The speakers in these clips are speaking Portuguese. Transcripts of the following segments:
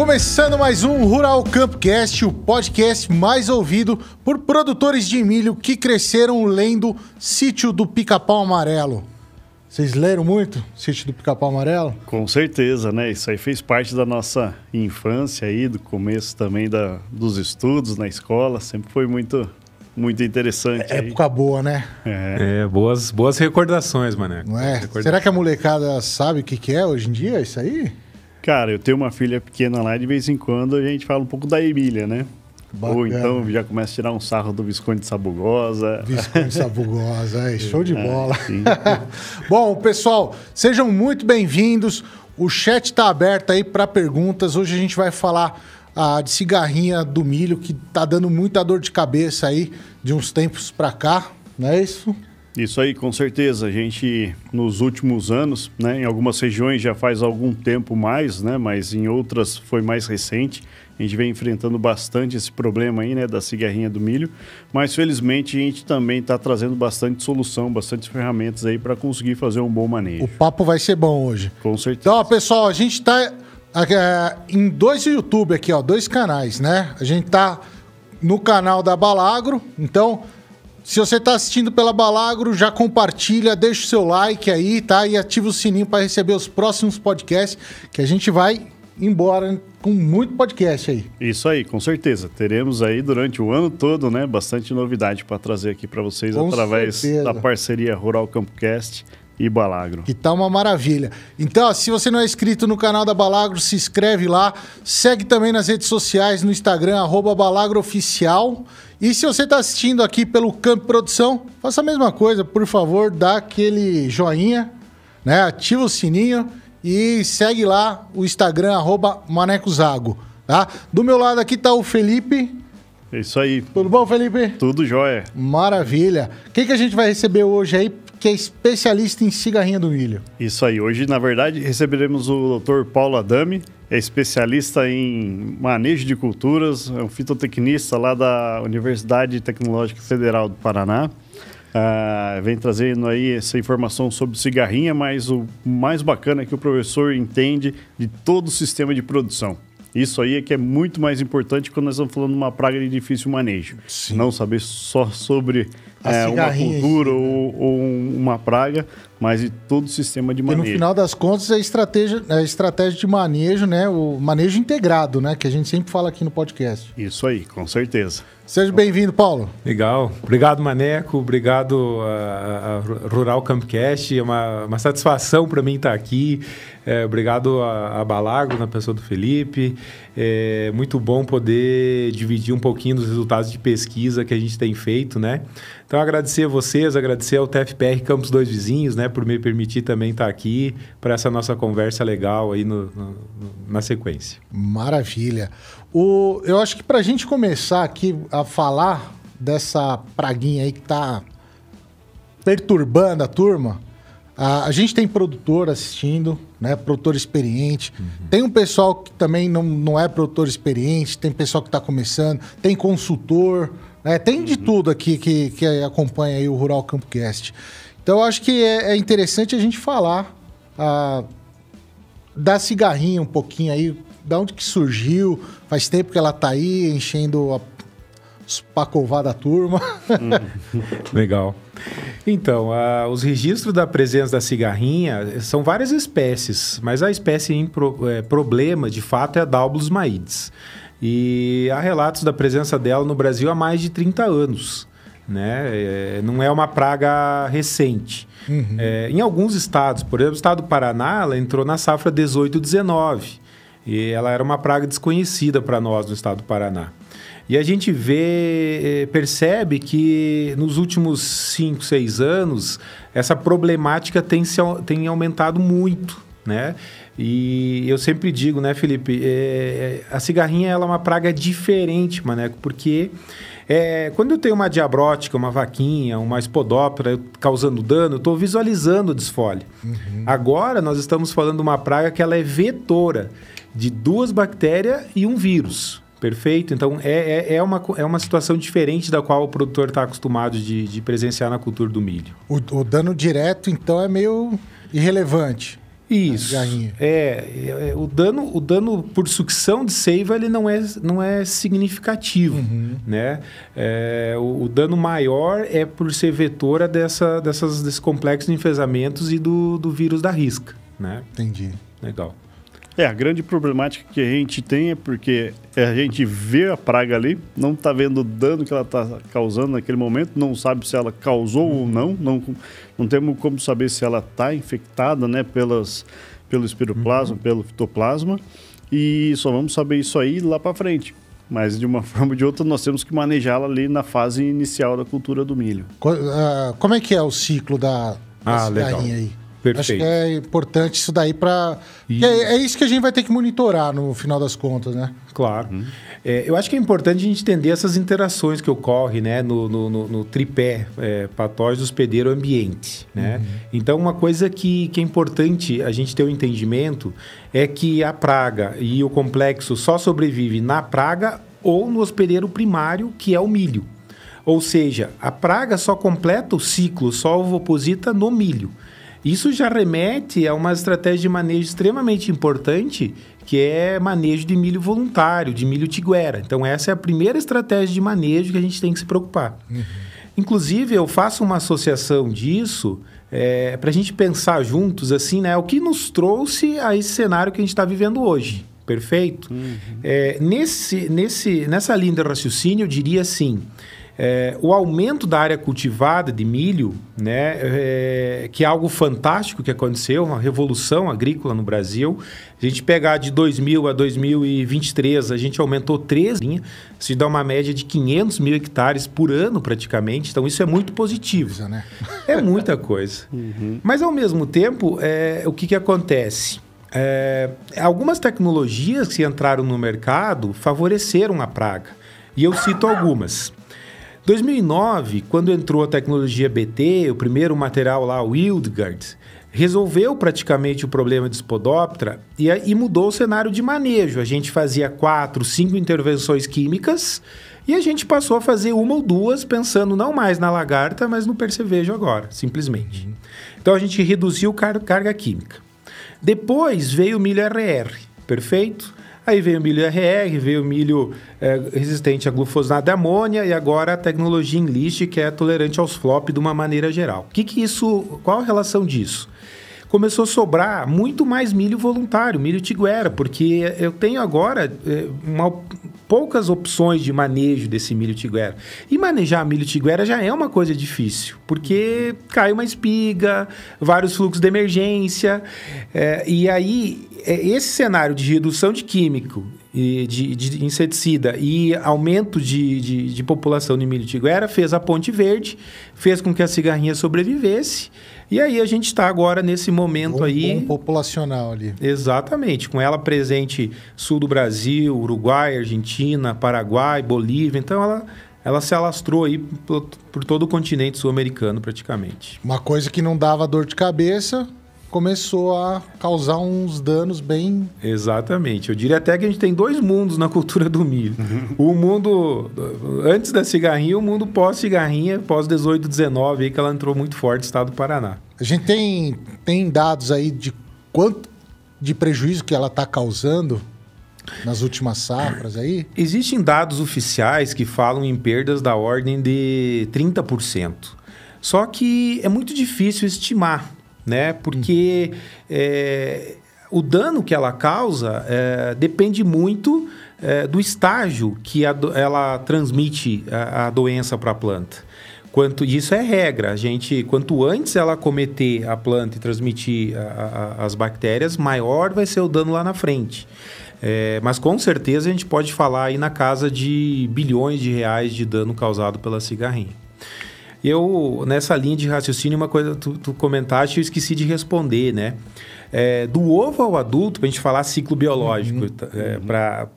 Começando mais um Rural Campcast, o podcast mais ouvido por produtores de milho que cresceram lendo Sítio do Pica-Pau Amarelo. Vocês leram muito Sítio do Pica-Pau Amarelo? Com certeza, né? Isso aí fez parte da nossa infância aí, do começo também da, dos estudos na escola. Sempre foi muito, muito interessante. É época boa, né? É. é, boas, boas recordações, mané. Não é? Será que a molecada sabe o que, que é hoje em dia isso aí? Cara, eu tenho uma filha pequena lá e de vez em quando a gente fala um pouco da Emília, né? Bacana. Ou então já começa a tirar um sarro do Visconde Sabugosa. Visconde Sabugosa, é, show de é, bola. É, Bom, pessoal, sejam muito bem-vindos. O chat está aberto aí para perguntas. Hoje a gente vai falar ah, de cigarrinha do milho, que tá dando muita dor de cabeça aí de uns tempos para cá, não é isso? Isso aí, com certeza. A gente, nos últimos anos, né, em algumas regiões já faz algum tempo mais, né, mas em outras foi mais recente. A gente vem enfrentando bastante esse problema aí, né, da cigarrinha do milho. Mas felizmente a gente também está trazendo bastante solução, bastante ferramentas aí para conseguir fazer um bom manejo. O papo vai ser bom hoje. Com certeza. Então, pessoal, a gente está é, em dois YouTube aqui, ó, dois canais, né? A gente tá no canal da Balagro, então se você está assistindo pela Balagro, já compartilha, deixa o seu like aí, tá? E ativa o sininho para receber os próximos podcasts, que a gente vai embora com muito podcast aí. Isso aí, com certeza. Teremos aí durante o ano todo, né, bastante novidade para trazer aqui para vocês com através certeza. da parceria Rural Campcast e Balagro. Que tá uma maravilha. Então, se você não é inscrito no canal da Balagro, se inscreve lá. Segue também nas redes sociais, no Instagram, arroba balagrooficial. E se você está assistindo aqui pelo Campo Produção, faça a mesma coisa, por favor, dá aquele joinha, né? ativa o sininho e segue lá o Instagram, arroba manecozago. Tá? Do meu lado aqui está o Felipe. É isso aí. Tudo bom, Felipe? Tudo jóia. Maravilha. Quem que a gente vai receber hoje aí, que é especialista em cigarrinha do milho? Isso aí. Hoje, na verdade, receberemos o Dr. Paulo Adame, é especialista em manejo de culturas, é um fitotecnista lá da Universidade Tecnológica Federal do Paraná. Uh, vem trazendo aí essa informação sobre cigarrinha, mas o mais bacana é que o professor entende de todo o sistema de produção. Isso aí é que é muito mais importante quando nós estamos falando de uma praga de difícil manejo. Sim. Não saber só sobre é, uma cultura ou, ou, uma praga, mas de todo o sistema de manejo. E no final das contas, a estratégia, a estratégia de manejo, né? O manejo integrado, né? Que a gente sempre fala aqui no podcast. Isso aí, com certeza. Seja bem-vindo, Paulo. Legal. Obrigado, Maneco. Obrigado a, a Rural Campcast. É uma, uma satisfação para mim estar aqui. É, obrigado a, a Balagro, na pessoa do Felipe. É muito bom poder dividir um pouquinho dos resultados de pesquisa que a gente tem feito, né? Então, agradecer a vocês, agradecer ao TFPR Campos Dois Vizinhos, né? Por me permitir também estar aqui para essa nossa conversa legal aí no, no, na sequência. Maravilha. O, eu acho que para a gente começar aqui a falar dessa praguinha aí que está perturbando a turma, a, a, gente tem produtor assistindo, né? Produtor experiente. Uhum. Tem um pessoal que também não, não é produtor experiente, tem pessoal que está começando, tem consultor, né? tem uhum. de tudo aqui que, que acompanha aí o Rural Campcast. Então eu acho que é, é interessante a gente falar a, da cigarrinha um pouquinho aí, da onde que surgiu, faz tempo que ela tá aí enchendo a pacová da turma. Legal. Então, uh, os registros da presença da cigarrinha são várias espécies, mas a espécie em pro, é, problema, de fato, é a Daubulus maides. E há relatos da presença dela no Brasil há mais de 30 anos. Né? É, não é uma praga recente. Uhum. É, em alguns estados, por exemplo, o estado do Paraná, ela entrou na safra 18-19. E ela era uma praga desconhecida para nós no estado do Paraná. E a gente vê, eh, percebe que nos últimos 5, 6 anos, essa problemática tem, se, tem aumentado muito, né? E eu sempre digo, né, Felipe, é, a cigarrinha ela é uma praga diferente, maneco, porque é, quando eu tenho uma diabrótica, uma vaquinha, uma espodóptera causando dano, eu estou visualizando o desfole. Uhum. Agora nós estamos falando de uma praga que ela é vetora de duas bactérias e um vírus. Perfeito? Então, é, é, é, uma, é uma situação diferente da qual o produtor está acostumado de, de presenciar na cultura do milho. O, o, dano direto, então, é meio irrelevante. Isso. É, é, o dano, o dano por sucção de seiva ele não é, não é significativo, uhum. né? É, o, o, dano maior é por ser vetora dessa, dessas, desses complexos de enfesamentos e do, do vírus da risca, né? Entendi. Legal. É, a grande problemática que a gente tem é porque a gente vê a praga ali, não está vendo o dano que ela está causando naquele momento, não sabe se ela causou ou não, não, não temos como saber se ela está infectada né, pelas, pelo espiroplasma, uhum. pelo fitoplasma, e só vamos saber isso aí lá para frente. Mas de uma forma ou de outra, nós temos que manejá-la ali na fase inicial da cultura do milho. Ah, como é que é o ciclo da, da ah, legal. aí? Perfeito. Acho que é importante isso daí para. É, é, isso que a gente vai ter que monitorar no final das contas, né? Claro. Uhum. É, eu acho que é importante a gente entender essas interações que ocorrem né, no, no, no, no tripé é, patógeno, hospedeiro, ambiente. Né? Uhum. Então, uma coisa que, que é importante a gente ter o um entendimento é que a praga e o complexo só sobrevive na praga ou no hospedeiro primário, que é o milho. Ou seja, a praga só completa o ciclo, só ovoposita no milho. Isso já remete a uma estratégia de manejo extremamente importante, que é manejo de milho voluntário, de milho tiguera. Então, essa é a primeira estratégia de manejo que a gente tem que se preocupar. Uhum. Inclusive, eu faço uma associação disso é, para a gente pensar juntos, assim, né? O que nos trouxe a esse cenário que a gente está vivendo hoje. Perfeito? Uhum. É, nesse, nesse, nessa linha de raciocínio, eu diria assim: é, o aumento da área cultivada de milho, né, é, que é algo fantástico que aconteceu, uma revolução agrícola no Brasil. A gente pegar de 2000 a 2023, a gente aumentou 3 linhas, se dá uma média de 500 mil hectares por ano praticamente. Então isso é muito positivo. Né? É muita coisa. Uhum. Mas ao mesmo tempo, é, o que, que acontece? É, algumas tecnologias que entraram no mercado favoreceram a praga. E eu cito algumas. 2009, quando entrou a tecnologia BT, o primeiro material lá, o Wildguard, resolveu praticamente o problema de Spodoptera e, e mudou o cenário de manejo. A gente fazia quatro, cinco intervenções químicas e a gente passou a fazer uma ou duas pensando não mais na lagarta, mas no percevejo agora, simplesmente. Uhum. Então a gente reduziu car carga química. Depois veio o milho RR, perfeito? Aí veio o milho RR, veio o milho é, resistente a glufosato de amônia e agora a tecnologia Enlist, que é tolerante aos flop de uma maneira geral. Que, que isso. Qual a relação disso? começou a sobrar muito mais milho voluntário, milho tiguera, porque eu tenho agora é, uma, poucas opções de manejo desse milho tiguera. E manejar milho tiguera já é uma coisa difícil, porque cai uma espiga, vários fluxos de emergência, é, e aí é, esse cenário de redução de químico de, de, inseticida e aumento de, de, de população de milho tiguera fez a Ponte Verde, fez com que a cigarrinha sobrevivesse. E aí a gente está agora nesse momento um, aí. Um populacional ali. Exatamente, com ela presente sul do Brasil, Uruguai, Argentina, Paraguai, Bolívia. Então ela ela se alastrou aí por, por todo o continente sul-americano praticamente. Uma coisa que não dava dor de cabeça, começou a causar uns danos bem. Exatamente. Eu diria até que a gente tem dois mundos na cultura do milho. o mundo antes da cigarrinha e o mundo pós-cigarrinha, pós-18, 19, aí que ela entrou muito forte no estado do Paraná. A gente tem, tem dados aí de quanto de prejuízo que ela está causando nas últimas safras aí? Existem dados oficiais que falam em perdas da ordem de 30%. Só que é muito difícil estimar né? Porque é, o dano que ela causa é, depende muito é, do estágio que a, ela transmite a, a doença para a planta. Quanto isso é regra, a gente quanto antes ela cometer a planta e transmitir a, as bactérias, maior vai ser o dano lá na frente. É, mas com certeza a gente pode falar aí na casa de bilhões de reais de dano causado pela cigarrinha. Eu, nessa linha de raciocínio, uma coisa tu, tu comentaste eu esqueci de responder, né? É, do ovo ao adulto, para a gente falar ciclo biológico, uhum. é, para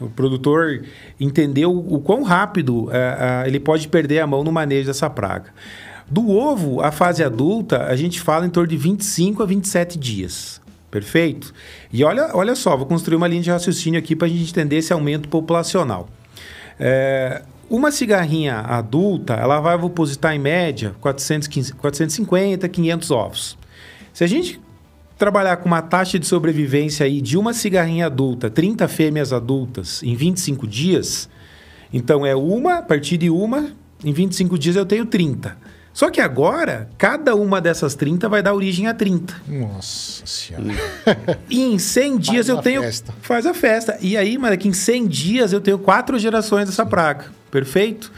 o produtor entender o, o quão rápido é, ele pode perder a mão no manejo dessa praga. Do ovo à fase adulta, a gente fala em torno de 25 a 27 dias. Perfeito? E olha, olha só, vou construir uma linha de raciocínio aqui para a gente entender esse aumento populacional. É, uma cigarrinha adulta, ela vai opositar em média 415, 450, 500 ovos. Se a gente trabalhar com uma taxa de sobrevivência aí de uma cigarrinha adulta, 30 fêmeas adultas, em 25 dias, então é uma, a partir de uma, em 25 dias eu tenho 30. Só que agora, cada uma dessas 30 vai dar origem a 30. Nossa senhora. E em 100 dias Faz eu a tenho. festa. Faz a festa. E aí, mano, que em 100 dias eu tenho quatro gerações dessa praga. Perfeito?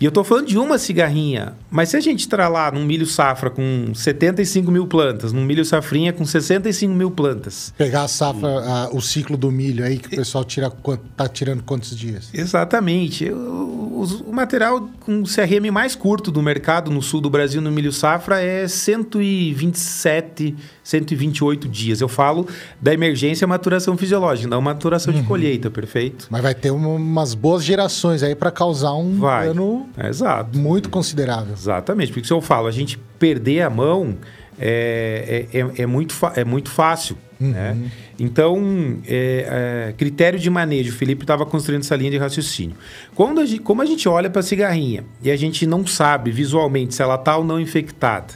E eu tô falando de uma cigarrinha. Mas se a gente tralar num milho safra com 75 mil plantas, num milho safrinha com 65 mil plantas. Pegar a safra, a- o ciclo do milho aí, que o pessoal tira, tá tirando quantos dias? Exatamente. O, os- o material com o CRM mais curto do mercado no sul do Brasil no milho safra é 127, 128 dias. Eu falo da emergência maturação fisiológica, não maturação de colheita, perfeito? Mas vai ter uma- umas boas gerações aí para causar um Vai. dano É, exato. muito considerável. Exatamente. Porque se eu falo, a gente perder a mão é, é, é- é muito, é muito fácil. Né? Então, é, é, critério de manejo, o Felipe estava construindo essa linha de raciocínio. Quando a gente, como a gente olha para a cigarrinha e a gente não sabe visualmente se ela está ou não infectada,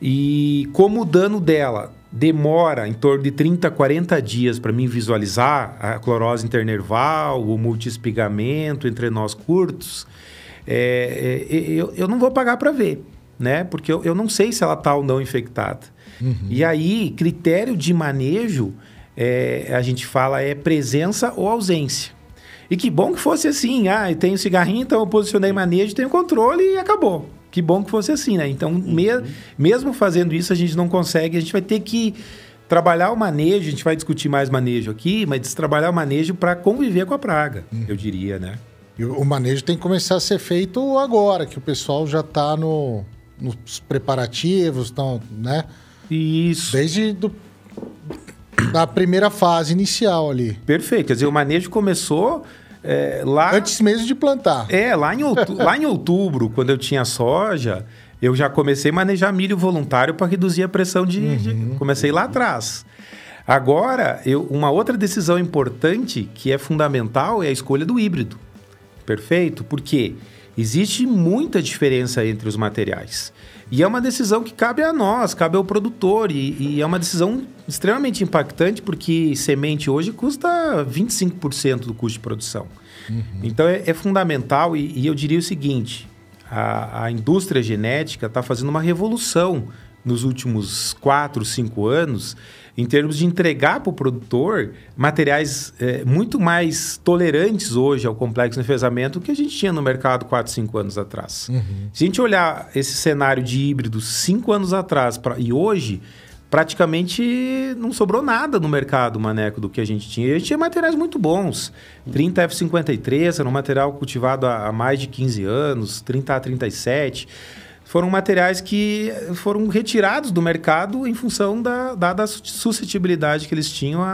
e como o dano dela demora em torno de 30, 40 dias para mim visualizar a clorose internerval, o multiespigamento entre nós curtos, é, é, eu, eu não vou pagar para ver, né? Porque eu, eu não sei se ela está ou não infectada. E aí, critério de manejo, é, a gente fala é presença ou ausência. E que bom que fosse assim. Ah, eu tenho cigarrinho, então eu posicionei manejo, tenho controle e acabou. Que bom que fosse assim, né? Então, me- mesmo fazendo isso, a gente não consegue, a gente vai ter que trabalhar o manejo, a gente vai discutir mais manejo aqui, mas trabalhar o manejo para conviver com a praga, eu diria, né? E o manejo tem que começar a ser feito agora, que o pessoal já está no, nos preparativos, tão, né? Isso. Desde do, da primeira fase inicial ali. Perfeito. Quer dizer, o manejo começou é, lá. Antes mesmo de plantar. É, lá em, outu- lá em outubro, quando eu tinha soja, eu já comecei a manejar milho voluntário para reduzir a pressão de, de- Comecei lá atrás. Agora, eu, uma outra decisão importante que é fundamental é a escolha do híbrido. Perfeito? Porque existe muita diferença entre os materiais. E é uma decisão que cabe a nós, cabe ao produtor. E, e é uma decisão extremamente impactante, porque semente hoje custa 25% do custo de produção. Então é, é fundamental, e, e eu diria o seguinte: a, a indústria genética está fazendo uma revolução nos últimos 4, 5 anos em termos de entregar para o produtor materiais eh, muito mais tolerantes hoje ao complexo de enfesamento do que a gente tinha no mercado 4, 5 anos atrás. Se a gente olhar esse cenário de híbrido 5 anos atrás pra, e hoje, praticamente não sobrou nada no mercado, Maneco, do que a gente tinha. E a gente tinha materiais muito bons. 30 F53 era um material cultivado há há mais de 15 anos, 30 A37 foram materiais que foram retirados do mercado em função da dada a suscetibilidade que eles tinham a-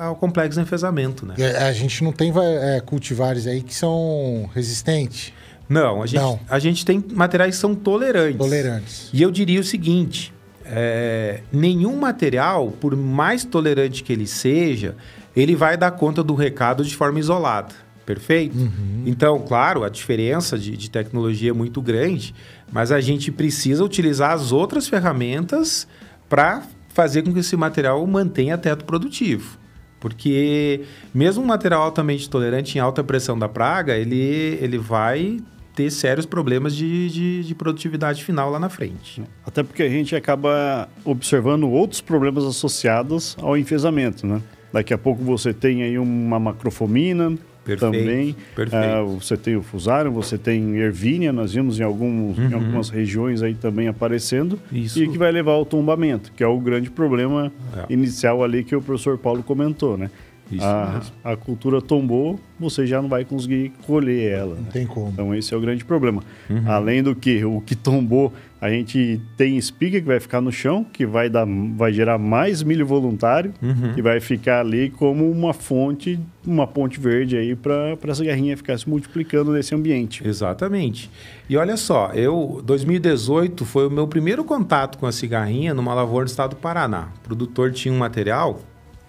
a- ao complexo de enfesamento, né? A, a gente não tem é, cultivares aí que são resistentes, Não, a gente, Não. a gente tem materiais que são tolerantes. tolerantes. E eu diria o seguinte: é, nenhum material, por mais tolerante que ele seja, ele vai dar conta do recado de forma isolada. Perfeito? Então, claro, a diferença de, de tecnologia é muito grande, mas a gente precisa utilizar as outras ferramentas para fazer com que esse material mantenha teto produtivo. Porque mesmo um material altamente tolerante em alta pressão da praga, ele, ele vai ter sérios problemas de, de, de produtividade final lá na frente. Até porque a gente acaba observando outros problemas associados ao enfesamento, né? Daqui a pouco você tem aí uma macrofomina Perfeito, também. perfeito. Ah, você tem o fusarium, você tem ervínia, nós vimos em, alguns, em algumas regiões aí também aparecendo. Uhum. Isso. E que vai levar ao tombamento, que é o grande problema É. inicial ali que o professor Paulo comentou, né? Isso a, a cultura tombou, você já não vai conseguir colher ela. né? Não tem como. Então esse é o grande problema. Uhum. Além do que o que tombou, a gente tem espiga que vai ficar no chão, que vai dar, vai gerar mais milho voluntário Uhum. e vai ficar ali como uma fonte, uma ponte verde aí para essa garrinha ficar se multiplicando nesse ambiente. Exatamente. E olha só, eu 2018 foi o meu primeiro contato com a cigarrinha numa lavoura do estado do Paraná. O produtor tinha um material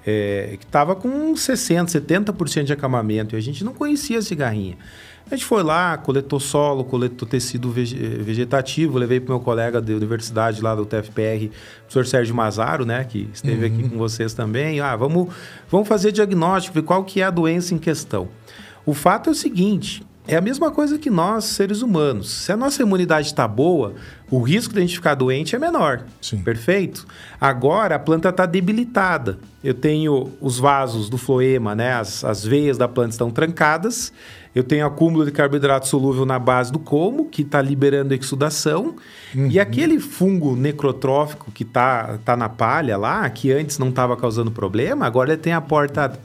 é, que estava com 60%, 70% de acamamento e a gente não conhecia a cigarrinha. A gente foi lá, coletou solo, coletou tecido vegetativo, levei para meu colega da universidade lá do TFPR, o professor Sérgio Mazaro, né, que esteve uhum. aqui com vocês também. Ah, vamos, vamos fazer diagnóstico, ver qual que é a doença em questão. O fato é o seguinte, é a mesma coisa que nós, seres humanos. Se a nossa imunidade está boa, o risco de a gente ficar doente é menor. Sim. Perfeito? Agora a planta está debilitada. Eu tenho os vasos do floema, né? As, as veias da planta estão trancadas eu tenho acúmulo de carboidrato solúvel na base do colmo, que está liberando exudação. Uhum. E aquele fungo necrotrófico que está tá na palha lá, que antes não estava causando problema, agora ele tem a porta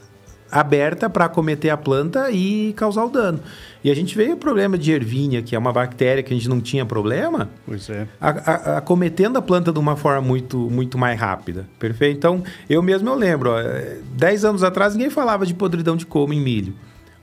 aberta para acometer a planta e causar o dano. E a gente veio o problema de ervínia, que é uma bactéria que a gente não tinha problema, pois é. a, a, acometendo a planta de uma forma muito, muito mais rápida. Perfeito? Então, eu mesmo eu lembro, ó, 10 anos atrás ninguém falava de podridão de colmo em milho.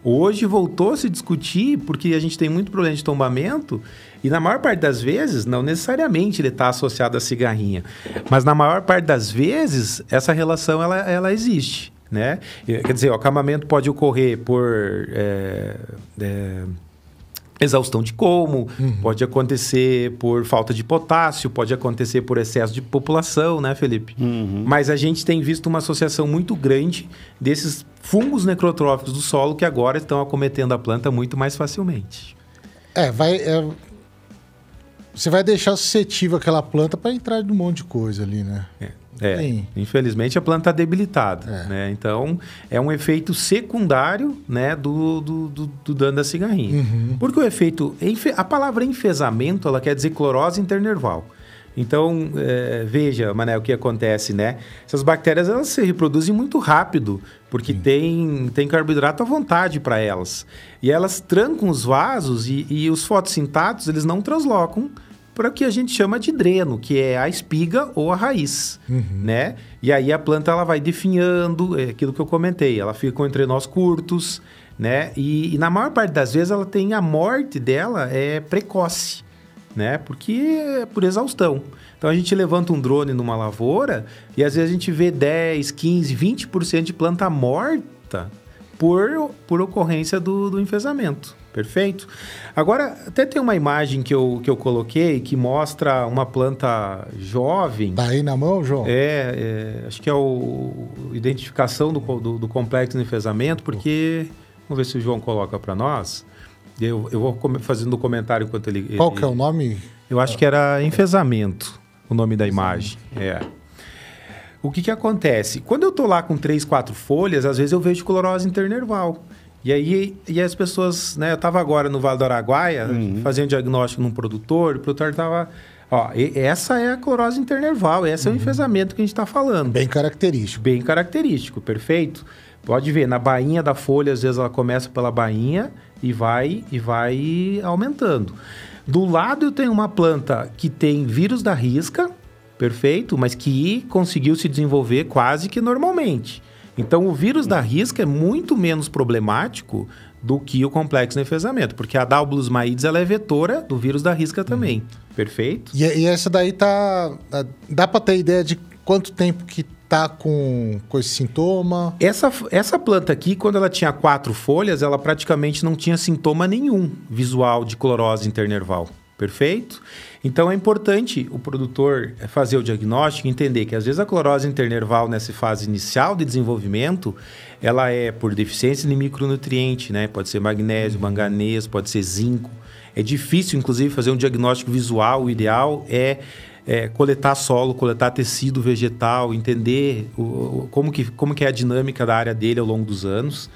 Hoje voltou a se discutir porque a gente tem muito problema de tombamento e na maior parte das vezes, não necessariamente ele está associado à cigarrinha, mas na maior parte das vezes essa relação ela, ela existe, né? Quer dizer, o acamamento pode ocorrer por é, é, exaustão de colmo, uhum. pode acontecer por falta de potássio, pode acontecer por excesso de população, né, Felipe? Uhum. Mas a gente tem visto uma associação muito grande desses fungos necrotróficos do solo que agora estão acometendo a planta muito mais facilmente. É, vai. É... Você vai deixar suscetível aquela planta para entrar de um monte de coisa ali, né? É. É, infelizmente a planta está debilitada, é. né? Então é um efeito secundário, né, do, do, do, do dano da cigarrinha. Uhum. Porque o efeito, a palavra enfesamento, ela quer dizer clorose internerval. Então, é, veja, Mané, o que acontece, né? Essas bactérias, elas se reproduzem muito rápido, porque tem, tem carboidrato à vontade para elas. E elas trancam os vasos e, e os fotossintatos, eles não translocam para o que a gente chama de dreno, que é a espiga ou a raiz, uhum. né? E aí a planta ela vai definhando, é aquilo que eu comentei, ela fica com entrenós curtos, né? E, e, na maior parte das vezes ela tem a morte dela é precoce, né? Porque é por exaustão. Então a gente levanta um drone numa lavoura e às vezes a gente vê 10, 15, 20% de planta morta por, por ocorrência do, do enfesamento. Perfeito? Agora, até tem uma imagem que eu, que eu coloquei que mostra uma planta jovem. Tá aí na mão, João? É, é acho que é o identificação do, do, do complexo de enfesamento, porque. Vamos ver se o João coloca para nós. Eu, eu vou fazendo o um comentário enquanto ele. Qual ele, que é o nome? Eu acho que era enfesamento, o nome da imagem. É. O que, que acontece? Quando eu estou lá com três, quatro folhas, às vezes eu vejo clorose internerval. E aí e as pessoas, né? Eu estava agora no Vale do Araguaia, uhum. fazendo diagnóstico num produtor, o produtor estava. Ó, essa é a clorose internerval, esse uhum. é o uhum. enfesamento que a gente está falando. Bem característico. Bem característico, perfeito. Pode ver, na bainha da folha, às vezes ela começa pela bainha e vai e vai aumentando. Do lado eu tenho uma planta que tem vírus da risca, perfeito, mas que conseguiu se desenvolver quase que normalmente. Então, o vírus da risca é muito menos problemático do que o complexo de enfesamento, porque a Daubulus maides ela é vetora do vírus da risca também. Uhum. Perfeito? E, e, essa daí tá. Dá para ter ideia de quanto tempo que tá com, com esse sintoma? Essa, essa planta aqui, quando ela tinha quatro folhas, ela praticamente não tinha sintoma nenhum visual de clorose internerval. Perfeito? Então é importante o produtor fazer o diagnóstico e entender que às vezes a clorose internerval nessa fase inicial de desenvolvimento, ela é por deficiência de micronutriente, né? Pode ser magnésio, uhum. manganês, pode ser zinco. É difícil, inclusive, fazer um diagnóstico visual. O ideal é, é coletar solo, coletar tecido vegetal, entender o, como, que, como que é a dinâmica da área dele ao longo dos anos.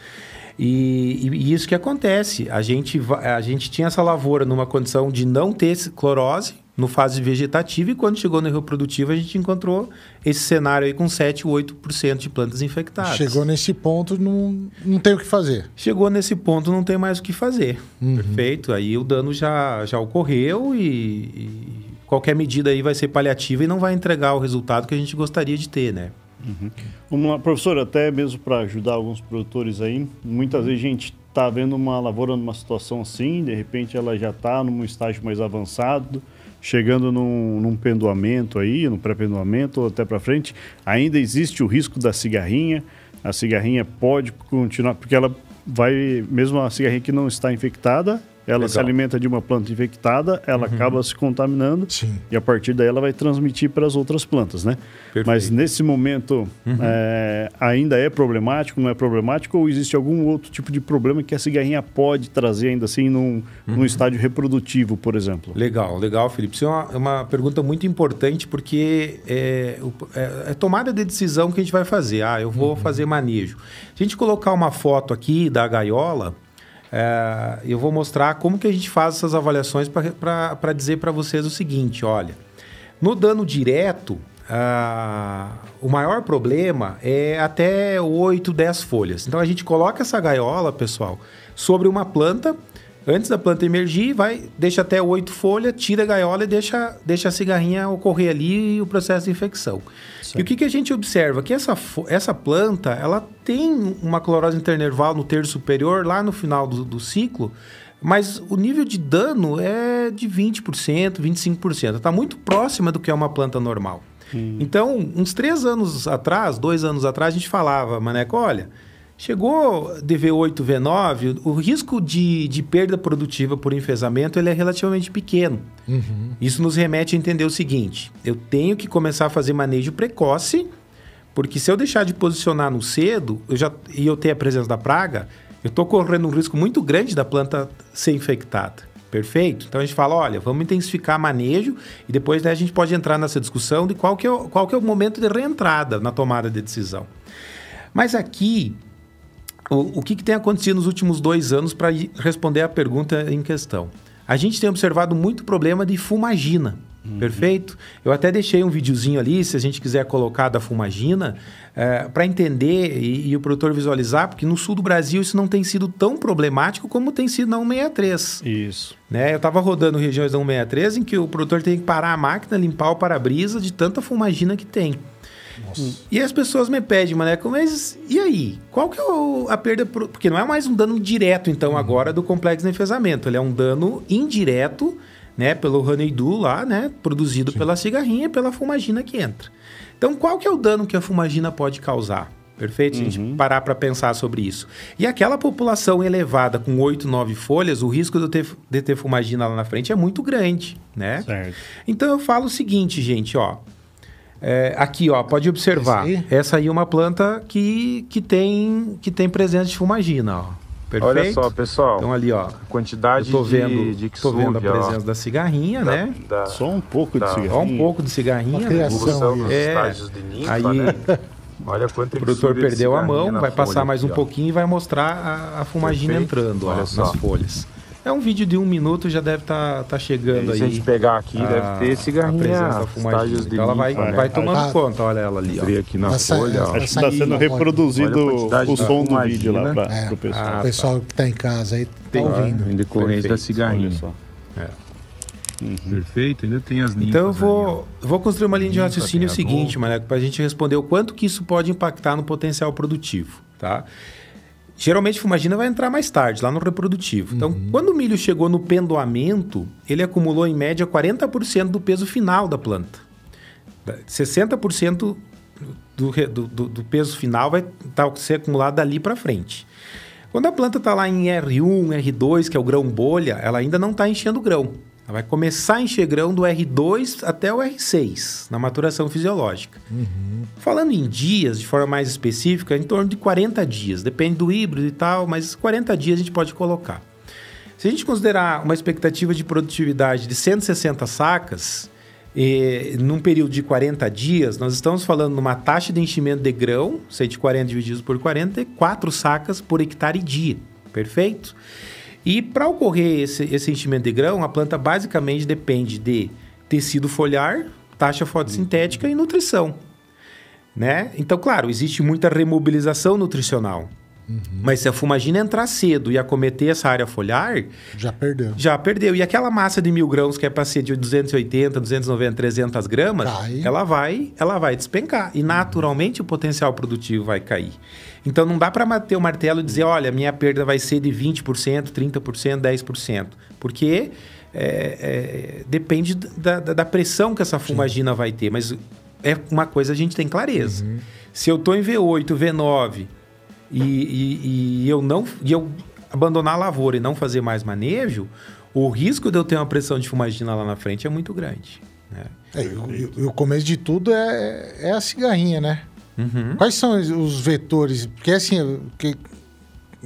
E, e, isso que acontece. A gente, a gente tinha essa lavoura numa condição de não ter clorose no fase vegetativa e quando chegou no reprodutivo a gente encontrou esse cenário aí com 7, 8% de plantas infectadas. Chegou nesse ponto, não, não tem o que fazer. Chegou nesse ponto, não tem mais o que fazer. Uhum. Perfeito? Aí o dano já, já ocorreu e, e qualquer medida aí vai ser paliativa e não vai entregar o resultado que a gente gostaria de ter, né? Uhum. Vamos lá, professor, até mesmo para ajudar alguns produtores aí, muitas vezes a gente está vendo uma lavoura numa situação assim, de repente ela já está num estágio mais avançado, chegando num, num pendoamento aí, no pré-pendoamento ou até para frente, ainda existe o risco da cigarrinha, a cigarrinha pode continuar, porque ela vai, mesmo a cigarrinha que não está infectada, ela Legal. se alimenta de uma planta infectada, ela acaba se contaminando Sim. e a partir daí ela vai transmitir para as outras plantas, né? Perfeito. Mas nesse momento é, ainda é problemático, não é problemático ou existe algum outro tipo de problema que a cigarrinha pode trazer ainda assim num, num estádio reprodutivo, por exemplo? Legal, legal, Felipe. Isso é uma, é uma pergunta muito importante porque é, é, é tomada de decisão que a gente vai fazer. Ah, eu vou fazer manejo. Se a gente colocar uma foto aqui da gaiola, é, eu vou mostrar como que a gente faz essas avaliações para dizer para vocês o seguinte, olha, no dano direto, ah, o maior problema é até 8, 10 folhas. Então a gente coloca essa gaiola, pessoal, sobre uma planta. Antes da planta emergir, vai, deixa até 8 folhas, tira a gaiola e deixa, deixa a cigarrinha ocorrer ali e o processo de infecção. E o que, que a gente observa? Que essa, essa planta ela tem uma clorose internerval no terço superior, lá no final do, do ciclo, mas o nível de dano é de 20%, 25%. Está muito próxima do que é uma planta normal. Então, uns três anos atrás, dois anos atrás, a gente falava, Maneco, olha, chegou DV8, V9, o risco de, de perda produtiva por enfesamento ele é relativamente pequeno. Isso nos remete a entender o seguinte: eu tenho que começar a fazer manejo precoce, porque se eu deixar de posicionar no cedo eu já, e eu ter a presença da praga, eu estou correndo um risco muito grande da planta ser infectada. Perfeito? Então a gente fala, olha, vamos intensificar manejo e depois né, a gente pode entrar nessa discussão de qual que, é o, qual que é o momento de reentrada na tomada de decisão. Mas aqui, o, o que, que tem acontecido nos últimos dois anos para responder a pergunta em questão? A gente tem observado muito problema de fumagina. Perfeito? Eu até deixei um videozinho ali, se a gente quiser colocar da fumagina, para entender e, e o produtor visualizar, porque no sul do Brasil isso não tem sido tão problemático como tem sido na 163. Isso. Né? Eu estava rodando regiões da 163 em que o produtor tem que parar a máquina, limpar o para-brisa de tanta fumagina que tem. E as pessoas me pedem, Maneco, mas e aí? Qual que é a perda? pro- Porque não é mais um dano direto, então, agora do complexo de enfesamento. Ele é um dano indireto, né? Pelo honeydew lá, né? Produzido pela cigarrinha e pela fumagina que entra. Então, qual que é o dano que a fumagina pode causar? Perfeito? Se a gente parar para pensar sobre isso. E aquela população elevada com 8, 9 folhas, o risco de eu ter, de ter fumagina lá na frente é muito grande, né? Certo. Então eu falo o seguinte, gente, ó. É, aqui, ó, pode observar. Esse aí? Essa aí é uma planta que, que, tem, que tem presença de fumagina, ó. Perfeito? Olha só, pessoal. Então ali, ó. a quantidade Eu tô vendo, de, de tô vendo a Ksugia, ó, presença da cigarrinha, da- né? da Só um pouco de Tá. cigarrinho. Ó, um pouco de cigarrinha. Né? criação. evolução dos É, estágios de ninfa, aí- né? Olha quanto O produtor perdeu a mão, vai passar mais um pouquinho. pouquinho e vai mostrar a, a fumagina Perfeito. entrando ó, Olha nas só. folhas. É um vídeo de um minuto, já deve estar tá, chegando aí. Se a gente pegar aqui, a- deve ter a presença cigarrinha, estágios de Então ela vai, né? vai tomando Ah, conta, olha ela ali. Ó. Aqui na Essa- folha, ó. Acho que está sendo reproduzido a o som do vídeo lá para É, o pessoal. Ah, o pessoal que tá em casa aí tá Tem- ouvindo. Em decorrência da Perfeito, cigarrinha. Olha só. Perfeito, ainda tem as ninfas Então eu ali, vou, vou construir uma linha de raciocínio seguinte. Maneco, para a gente responder o quanto que isso pode impactar no potencial produtivo, tá? Geralmente fumagina vai entrar mais tarde, lá no reprodutivo. Então, quando o milho chegou no pendoamento, ele acumulou em média 40% do peso final da planta. 60% do, do, do- peso final vai tá, ser acumulado dali para frente. Quando a planta está lá em R1, R2, que é o grão bolha, ela ainda não está enchendo grão. Ela vai começar a encher grão do R2 até o R6, na maturação fisiológica. Falando em dias, de forma mais específica, em torno de 40 dias. Depende do híbrido e tal, mas 40 dias a gente pode colocar. Se a gente considerar uma expectativa de produtividade de 160 sacas, eh, num período de 40 dias, nós estamos falando numa taxa de enchimento de grão, 140 divididos por 40, é 4 sacas por hectare dia. Perfeito? E para ocorrer esse, esse enchimento de grão, a planta basicamente depende de tecido foliar, taxa fotossintética e nutrição. Né? Então, claro, existe muita remobilização nutricional. Mas se a fumagina entrar cedo e acometer essa área foliar, Já perdeu. já perdeu. E aquela massa de mil grãos que é para ser de 280, 290, 300 gramas, Cai. ela vai, ela vai despencar. E naturalmente o potencial produtivo vai cair. Então não dá para bater o martelo e dizer, olha, minha perda vai ser de 20%, 30%, 10%. Porque é, é, depende da, da- da pressão que essa fumagina vai ter. Mas é uma coisa a gente tem clareza. Se eu estou em V8, V9 e, e- e eu não e eu abandonar a lavoura e não fazer mais manejo, o risco de eu ter uma pressão de fumagina lá na frente é muito grande. né? É, e o- e o começo de tudo é, é a cigarrinha, né? Uhum. Quais são os- vetores? Porque assim, o que,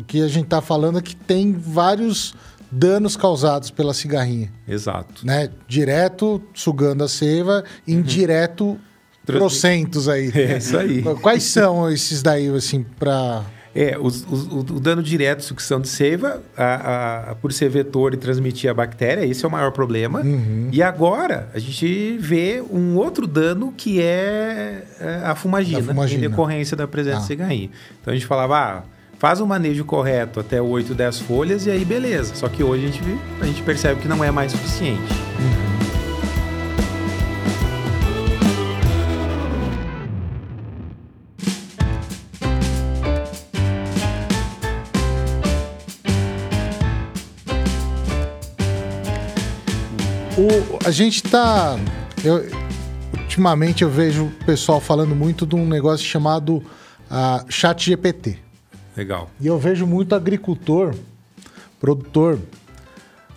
que a gente tá falando é que tem vários danos causados pela cigarrinha, Exato. né? Direto sugando a seiva, indireto trocentos aí. É isso aí. Quais são esses daí, assim, pra... É, os- os- o, o dano direto, sucção de seiva, a- a- por ser vetor e transmitir a bactéria, esse é o maior problema. E agora a gente vê um outro dano que é, é a fumagina, fumagina. em decorrência da presença Ah. de cigarrinha. Então a gente falava, ah, faz o manejo correto até 8, 10 folhas e aí beleza. Só que hoje a gente, a gente percebe que não é mais suficiente. O, a gente tá. Eu, ultimamente eu vejo o pessoal falando muito de um negócio chamado ah, chat GPT. Legal. E eu vejo muito agricultor, produtor,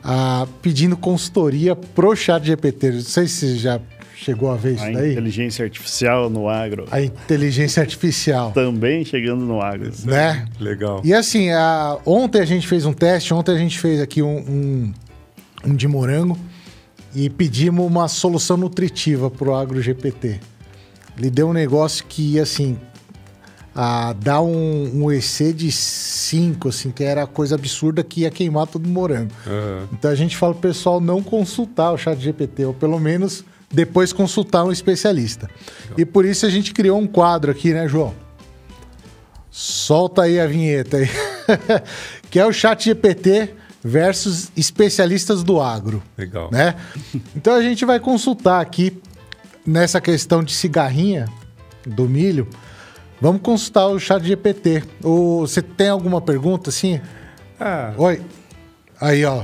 ah, pedindo consultoria pro chat GPT. Não sei se já chegou a ver isso A daí. inteligência artificial no agro. A inteligência artificial. Também chegando no agro. Né? Legal. E assim, a- ontem a gente fez um teste, ontem a gente fez aqui um, um, um de morango e pedimos uma solução nutritiva pro AgroGPT. Ele deu um negócio que, assim, a, dá um, um EC de 5, assim, que era coisa absurda que ia queimar todo o morango. Aham. Então a gente fala pro pessoal não consultar o chat GPT, ou pelo menos depois consultar um especialista. E por isso a gente criou um quadro aqui, né, João? Solta aí a vinheta aí. que é o chat GPT versus especialistas do agro, Legal. né? Então a gente vai consultar aqui nessa questão de cigarrinha do milho. Vamos consultar o chat GPT. O, você tem alguma pergunta assim? Ah, Oi. Aí, ó.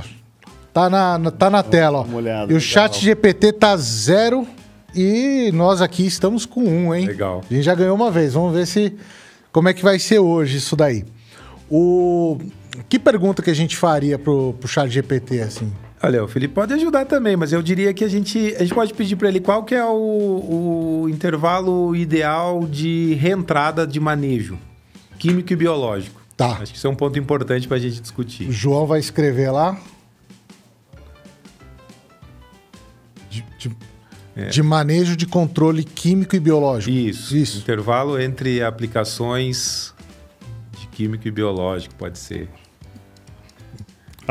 Tá na, na- tá na tela, ó. olhada, e o legal. chat GPT tá zero e nós aqui estamos com um, hein? Legal. A gente já ganhou uma vez. Vamos ver se como é que vai ser hoje isso daí. O que pergunta que a gente faria pro, pro chat GPT assim? Olha, o Felipe pode ajudar também, mas eu diria que a gente, a gente pode pedir para ele qual que é o, o intervalo ideal de reentrada de manejo químico e biológico. Tá. Acho que isso é um ponto importante para a gente discutir. O João vai escrever lá. De, de- de manejo de controle químico e biológico. Isso. Isso. Intervalo entre aplicações de químico e biológico, pode ser.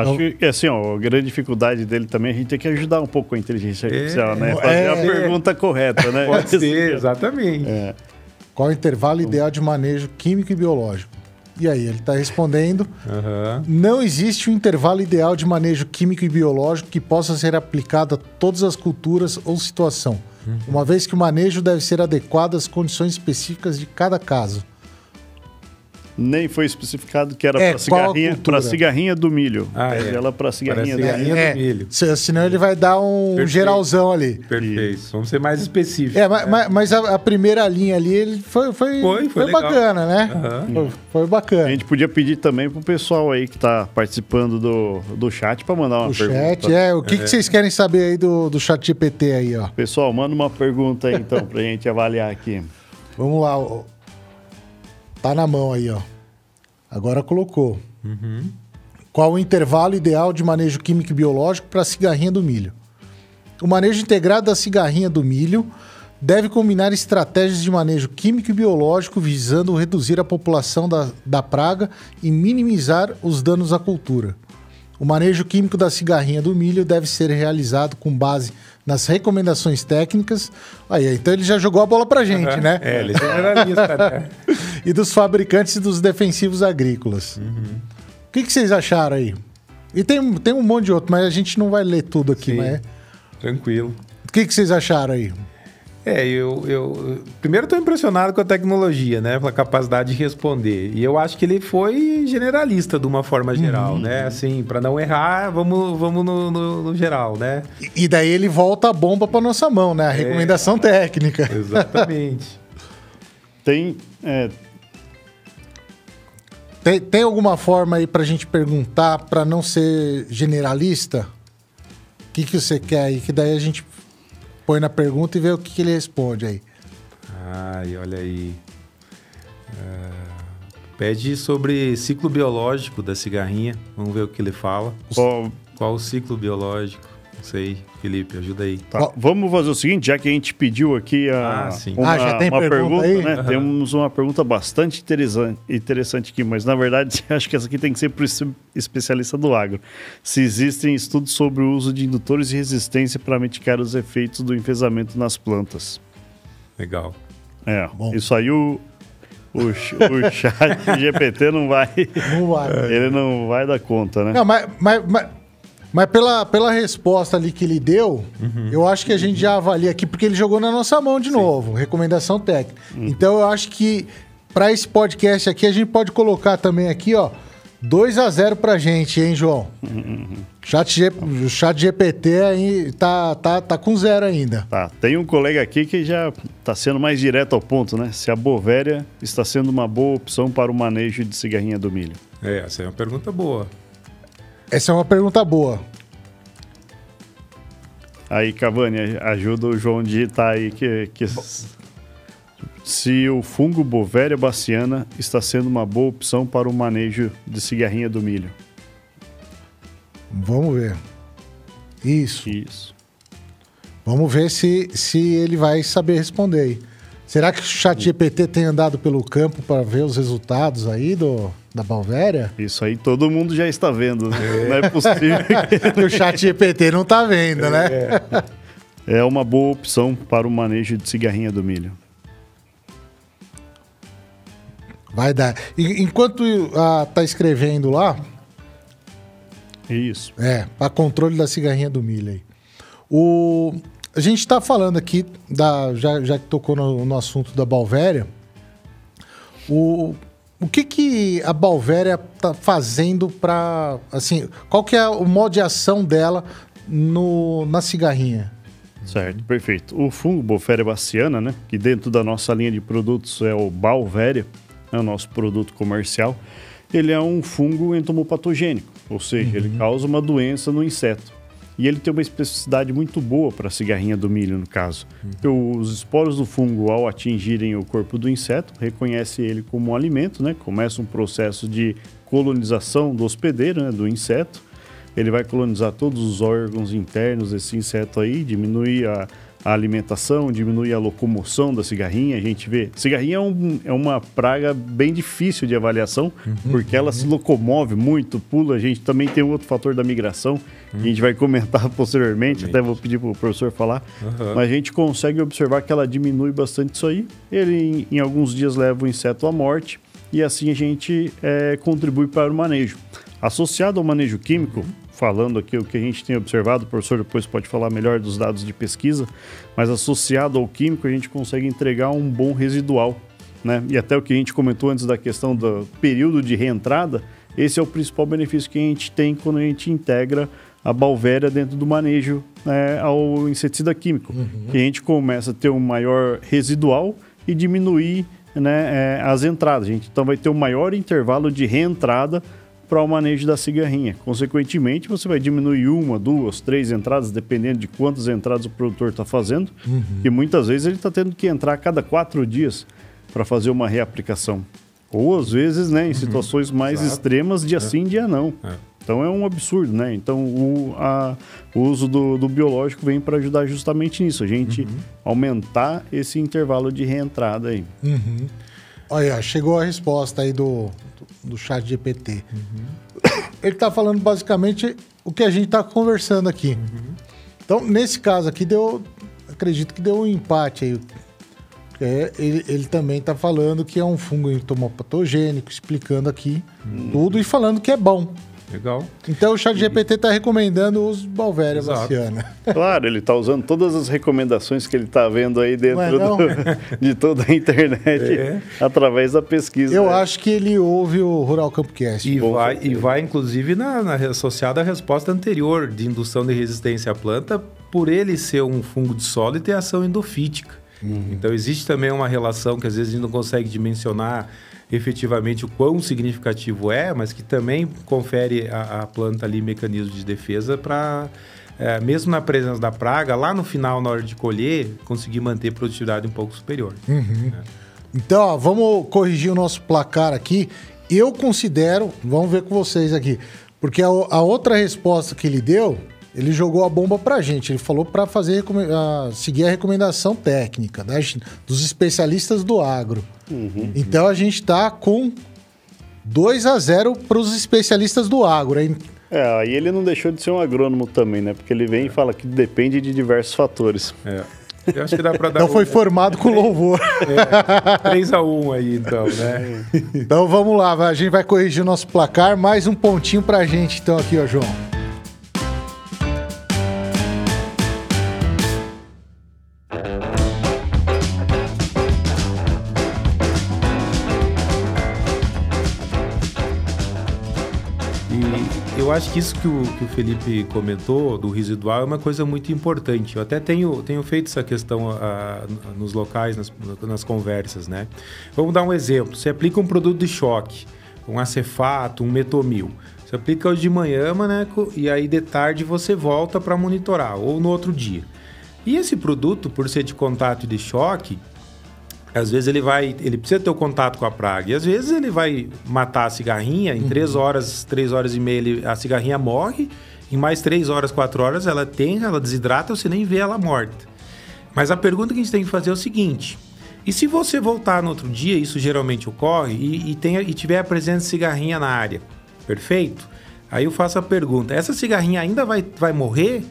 Acho que, assim, ó, a grande dificuldade dele também, a gente tem que ajudar um pouco a inteligência artificial, né? Fazer é. a pergunta correta, né? Pode ser, exatamente. É. Qual é o intervalo ideal de manejo químico e biológico? E aí, ele está respondendo: Aham. não existe um intervalo ideal de manejo químico e biológico que possa ser aplicado a todas as culturas ou situação, uma vez que o manejo deve ser adequado às condições específicas de cada caso. Nem foi especificado que era É, para a cigarrinha, pra cigarrinha do milho. Ah, é. ela para cigarrinha, Para do cigarrinha. milho. Do milho. se- senão ele vai dar um Perfeito. geralzão ali. Perfeito. Vamos ser mais específicos. É, ma- ma- mas, a, a primeira linha ali ele foi, foi, Foi, foi legal. bacana, né? Aham. Foi, foi A bacana. gente podia pedir também pro pessoal aí que tá participando do, do chat para mandar uma O pergunta. chat, é. O que, que vocês querem saber aí do, do chat GPT aí, ó? Pessoal, manda uma pergunta aí então pra gente avaliar aqui. Vamos lá. Tá na mão aí, ó. Agora colocou. Qual o intervalo ideal de manejo químico e biológico para a cigarrinha do milho? O manejo integrado da cigarrinha do milho deve combinar estratégias de manejo químico e biológico visando reduzir a população da, da praga e minimizar os danos à cultura. O manejo químico da cigarrinha do milho deve ser realizado com base nas recomendações técnicas. Aí, então ele já jogou a bola pra gente, né? É, ele é generalista, né? e dos fabricantes e dos defensivos agrícolas. O que, que vocês acharam aí? E tem, tem um monte de outro, mas a gente não vai ler tudo aqui. Sim. Mas... Tranquilo. O que, que vocês acharam aí? É, eu, eu primeiro estou impressionado com a tecnologia, né? Com a capacidade de responder. E eu acho que ele foi generalista de uma forma geral, né? Assim, para não errar, vamos, vamos no, no- no geral, né? E- E daí ele volta a bomba para nossa mão, né? A recomendação técnica. Exatamente. Tem. é, Tem, tem alguma forma aí pra gente perguntar pra não ser generalista? O que, que você quer aí? Que daí a gente põe na pergunta e vê o que, que ele responde aí. Ai, olha aí. É, Pede sobre ciclo biológico da cigarrinha. Vamos ver o que ele fala. Ó, Qual o ciclo biológico? Sei, Felipe, ajuda aí. Tá, Ó. Vamos fazer o seguinte, já que a gente pediu aqui a, Ah, sim. uma, Ah, já tem uma pergunta pergunta, aí? né? Aham. Temos uma pergunta bastante interessante, interessante aqui, mas na verdade acho que essa aqui tem que ser para o especialista do agro. Se existem estudos sobre o uso de indutores de resistência para mitigar os efeitos do enfesamento nas plantas. Legal. É, Bom. isso aí o, o, o chat GPT não vai, Não vai. ele não vai dar conta, né? Não, mas, mas, mas, mas pela, pela resposta ali que ele deu, eu acho que a gente já avalia aqui, porque ele jogou na nossa mão de novo, recomendação técnica. Então eu acho que para esse podcast aqui, a gente pode colocar também aqui, ó, 2 a 0 pra gente, hein, João? Chat G- o chat GPT aí tá, tá, tá com zero ainda. Tá, tem um colega aqui que já está sendo mais direto ao ponto, né? Se a Bovéria está sendo uma boa opção para o manejo de cigarrinha do milho. É, essa é uma pergunta boa. Essa é uma pergunta boa. Aí, Cavani, ajuda o João digitar aí que, que se o fungo Bovéria baciana está sendo uma boa opção para o manejo de cigarrinha do milho. Vamos ver. Isso. Isso. Vamos ver se, se ele vai saber responder aí. Será que o chat GPT tem andado pelo campo para ver os resultados aí do, da Balvéria? Isso aí todo mundo já está vendo, né? Não é possível. Que o chat GPT não tá vendo, né? é uma boa opção para o manejo de cigarrinha do milho. Vai dar. E, enquanto ah, tá escrevendo lá, Isso. é, para controle da cigarrinha do milho aí. O, a gente tá falando aqui, da, já, já que tocou no, no assunto da Balvéria, o, o que que a Balvéria tá fazendo para assim, qual que é o modo de ação dela no, na cigarrinha? Certo, perfeito. O fungo Bovéria baciana, né, que dentro da nossa linha de produtos é o Balvéria, é o nosso produto comercial, ele é um fungo entomopatogênico, ou seja, ele causa uma doença no inseto. E ele tem uma especificidade muito boa para a cigarrinha do milho, no caso. Porque os esporos do fungo, ao atingirem o corpo do inseto, reconhece ele como um alimento, né? Começa um processo de colonização do hospedeiro, né? do inseto ele vai colonizar todos os órgãos internos desse inseto aí, diminuir a, a alimentação, diminuir a locomoção da cigarrinha. A gente vê. Cigarrinha é, um- é uma praga bem difícil de avaliação, porque ela se locomove muito, pula. A gente também tem um outro fator da migração, que a gente vai comentar posteriormente, até vou pedir para o professor falar. Mas a gente consegue observar que ela diminui bastante isso aí. Ele, em, em alguns dias, leva o inseto à morte e assim a gente eh, contribui para o manejo. Associado ao manejo químico, falando aqui o que a gente tem observado, o professor depois pode falar melhor dos dados de pesquisa, mas associado ao químico a gente consegue entregar um bom residual. Né? E até o que a gente comentou antes da questão do período de reentrada, esse é o principal benefício que a gente tem quando a gente integra a balvéria dentro do manejo né, ao inseticida químico. Que a gente começa a ter um maior residual e diminuir né, é, as entradas. A gente então vai ter um maior intervalo de reentrada para o manejo da cigarrinha. Consequentemente, você vai diminuir uma, duas, três entradas, dependendo de quantas entradas o produtor está fazendo. E muitas vezes ele está tendo que entrar a cada quatro dias para fazer uma reaplicação. Ou às vezes, né, em situações mais Exato. extremas, dia sim, dia não. É. Então é um absurdo, né? Então o, a- o uso do, do biológico vem para ajudar justamente nisso, a gente aumentar esse intervalo de reentrada aí. Olha, chegou a resposta aí do, do chat GPT. Ele tá falando basicamente o que a gente tá conversando aqui. Então, nesse caso aqui, deu. Acredito que deu um empate aí. É, ele, ele também tá falando que é um fungo entomopatogênico, explicando aqui tudo e falando que é bom. Legal. Então o chat GPT tá recomendando os Balvéria Exato. Baciana. Claro, ele está usando todas as recomendações que ele está vendo aí dentro Não é não? do- de toda a internet É. através da pesquisa. Eu né? acho que ele ouve o Rural Campcast. E vai, e vai, inclusive, na, na, associada à resposta anterior de indução de resistência à planta, por ele ser um fungo de solo e ter ação endofítica. Então, existe também uma relação que às vezes a gente não consegue dimensionar efetivamente o quão significativo é, mas que também confere à, planta ali mecanismos de defesa para, é, mesmo na presença da praga, lá no final, na hora de colher, conseguir manter produtividade um pouco superior. Então, ó, vamos corrigir o nosso placar aqui. Eu considero, vamos ver com vocês aqui, porque a, a outra resposta que ele deu, ele jogou a bomba pra gente. Ele falou pra fazer a- seguir a recomendação técnica das- dos especialistas do agro. Então a gente tá com 2 a 0 pros especialistas do agro, hein? É, aí ele não deixou de ser um agrônomo também, né? Porque ele vem e fala que depende de diversos fatores. É. Eu acho que dá para dar Então foi formado com louvor. 3x1 aí, então, né? Então vamos lá, vai, a gente vai corrigir o nosso placar. Mais um pontinho pra gente, então, aqui, ó, João. Acho que isso que o, que o Felipe comentou do residual é uma coisa muito importante. Eu até tenho, tenho feito essa questão ah, nos locais, nas, nas conversas, né? Vamos dar um exemplo. Você aplica um produto de choque, um acefato, um metomil. Você aplica hoje de manhã, maneco, e aí de tarde você volta para monitorar, ou no outro dia. E esse produto, por ser de contato e de choque, às vezes ele vai, ele precisa ter o contato com a praga. E às vezes ele vai matar a cigarrinha, em três horas, três horas e meia, ele- a cigarrinha morre. Em mais três horas, quatro horas, ela tem, ela desidrata, você nem vê ela morta. Mas a pergunta que a gente tem que fazer é o seguinte: e se você voltar no outro dia, isso geralmente ocorre, e, e, tenha, e tiver a presença de cigarrinha na área, perfeito? Aí eu faço a pergunta: essa cigarrinha ainda vai, vai morrer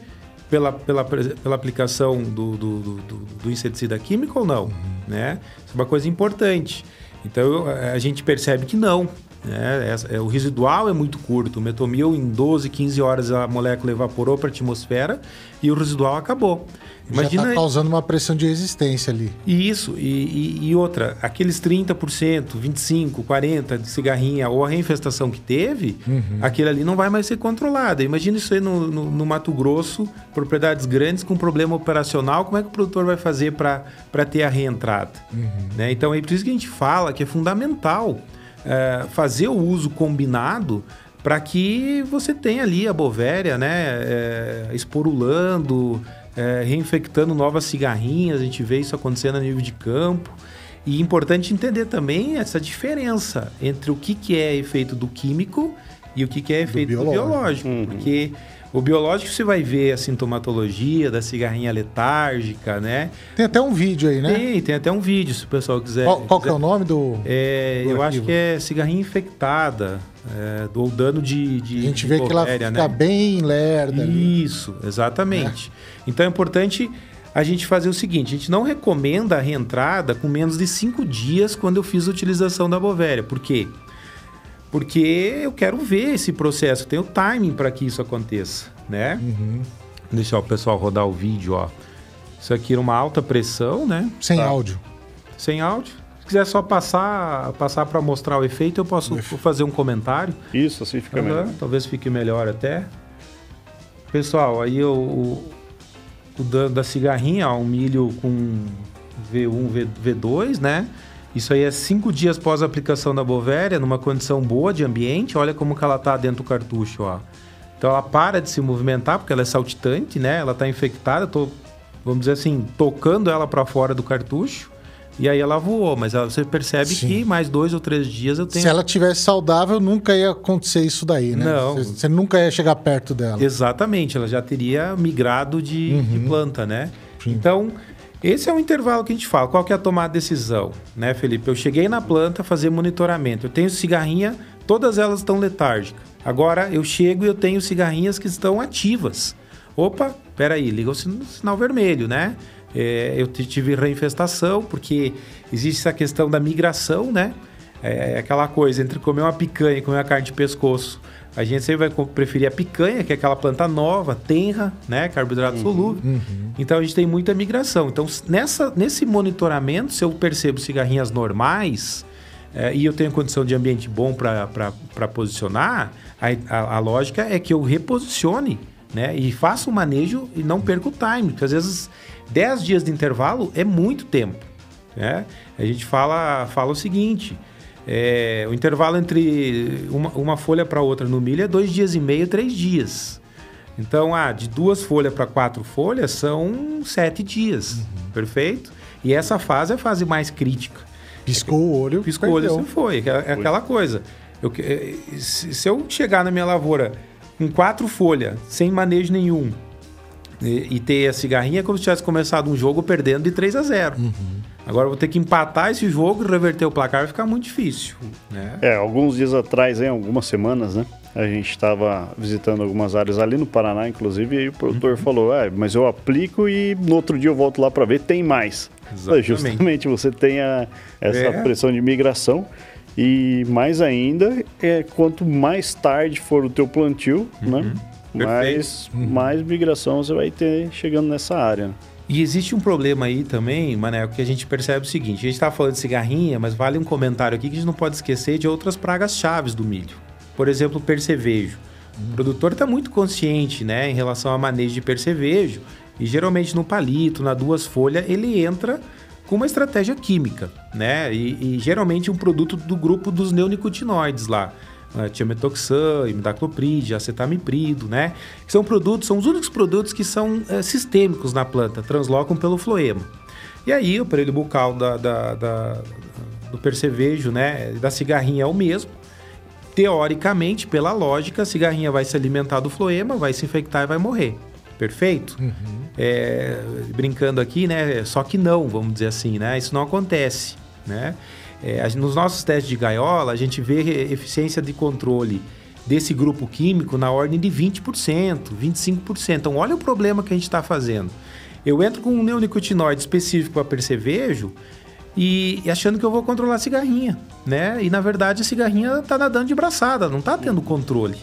pela, pela, pela aplicação do, do, do, do- do inseticida químico ou não? Né? Isso é uma coisa importante. Então a gente percebe que não. Né? Essa- é, o residual é muito curto. O metomil, em 12, 15 horas, a molécula evaporou para a atmosfera e o residual acabou. Já tá causando uma pressão de resistência ali. E Isso, e, e- e outra, aqueles 30%, 25%, 40% de cigarrinha ou a reinfestação que teve, aquele ali não vai mais ser controlado. Imagina isso aí no, no- no Mato Grosso, propriedades grandes com problema operacional, como é que o produtor vai fazer para ter a reentrada? Né? Então é por isso que a gente fala que é fundamental é, fazer o uso combinado para que você tenha ali a bovéria, né, é, esporulando, é, reinfectando novas cigarrinhas, a gente vê isso acontecendo a nível de campo. E é importante entender também essa diferença entre o que, que é efeito do químico e o que, que é efeito do biológico. biológico. Porque o biológico você vai ver a sintomatologia da cigarrinha letárgica, né? Tem até um vídeo aí, né? Tem, tem até um vídeo, se o pessoal quiser. Qual, qual que é quiser- o nome do. é, do eu acho arquivo? que é cigarrinha infectada, é, ou dano de, de A gente de vê que ela fica né? bem lerda ali. Isso, exatamente. Então é importante a gente fazer o seguinte: a gente não recomenda a reentrada com menos de cinco dias quando eu fiz a utilização da bovéria. Por quê? Porque eu quero ver esse processo, eu tenho timing para que isso aconteça, né? Uhum. Deixa o pessoal rodar o vídeo, ó. Isso aqui era uma alta pressão, né? Sem Tá. áudio. Sem áudio. Se quiser só passar, passar para mostrar o efeito, eu posso fazer um comentário. Isso, assim fica Aham, melhor. Talvez fique melhor até. Pessoal, aí o, o, o dano da cigarrinha, ó, um milho com V1, V, V2, né? Isso aí é cinco dias após a aplicação da bovéria, numa condição boa de ambiente. Olha como que ela tá dentro do cartucho, ó. Então ela para de se movimentar porque ela é saltitante, né? Ela tá infectada, eu tô, vamos dizer assim, tocando ela para fora do cartucho. E aí ela voou, mas ela- você percebe Sim. que mais dois ou três dias eu tenho Se ela tivesse saudável, nunca ia acontecer isso daí, né? Não. Você, você nunca ia chegar perto dela. Exatamente, ela já teria migrado de, de planta, né? Sim. Então, esse é o intervalo que a gente fala. Qual que é a tomada de decisão, né, Felipe? Eu cheguei na planta fazer monitoramento. Eu tenho cigarrinha, todas elas estão letárgicas. Agora eu chego e eu tenho cigarrinhas que estão ativas. Opa, peraí, liga o sin- sinal vermelho, né? É, eu tive reinfestação, porque existe essa questão da migração, né? É aquela coisa entre comer uma picanha e comer uma carne de pescoço. A gente sempre vai preferir a picanha, que é aquela planta nova, tenra, né? Carboidrato solúvel. Então a gente tem muita migração. Então, nessa, nesse monitoramento, se eu percebo cigarrinhas normais eh, e eu tenho condição de ambiente bom para posicionar, a, a- a lógica é que eu reposicione né? e faça o manejo e não perca o time. Porque às vezes 10 dias de intervalo é muito tempo. Né? A gente fala, fala o seguinte: É, o intervalo entre uma, uma folha para outra no milho é dois dias e meio, três dias. Então, ah, de duas folhas para quatro folhas são sete dias, perfeito? E essa fase é a fase mais crítica. Piscou o olho, Piscou o olho, você foi. É aquela coisa. Eu eh, se eu chegar na minha lavoura com quatro folhas, sem manejo nenhum, e, e ter a cigarrinha, é como se tivesse começado um jogo perdendo de 3 a 0 Agora eu vou ter que empatar esse jogo e reverter o placar, vai ficar muito difícil. Né? É, alguns dias atrás, em algumas semanas, né? A gente estava visitando algumas áreas ali no Paraná, inclusive, e aí o produtor falou: é, mas eu aplico e no outro dia eu volto lá para ver, tem mais. Exatamente. Justamente, você tem a- essa É. pressão de migração. E mais ainda, é, quanto mais tarde for o teu plantio, né? Mais, mais migração você vai ter chegando nessa área. E existe um problema aí também, Mané, que a gente percebe o seguinte: a gente está falando de cigarrinha, mas vale um comentário aqui que a gente não pode esquecer de outras pragas chaves do milho. Por exemplo, percevejo. O produtor está muito consciente né, em relação ao manejo de percevejo. E geralmente no palito, na duas folhas, ele entra com uma estratégia química, né? E, e geralmente um produto do grupo dos neonicotinoides lá. Tiametoxan, imidacloprid, acetamiprid, né? Que são produtos, são os únicos produtos que são eh, sistêmicos na planta, translocam pelo floema. E aí o aparelho bucal da, da- da- do percevejo, né, da cigarrinha é o mesmo. Teoricamente, pela lógica, a cigarrinha vai se alimentar do floema, vai se infectar e vai morrer. Perfeito? É, brincando aqui, né? Só que não, vamos dizer assim, né? Isso não acontece, né? É, nos nossos testes de gaiola, a gente vê eficiência de controle desse grupo químico na ordem de 20%, 25%. Então, olha o problema que a gente está fazendo. Eu entro com um neonicotinoide específico para percevejo e, e achando que eu vou controlar a cigarrinha, né? E na verdade a cigarrinha tá nadando de braçada, não tá tendo controle.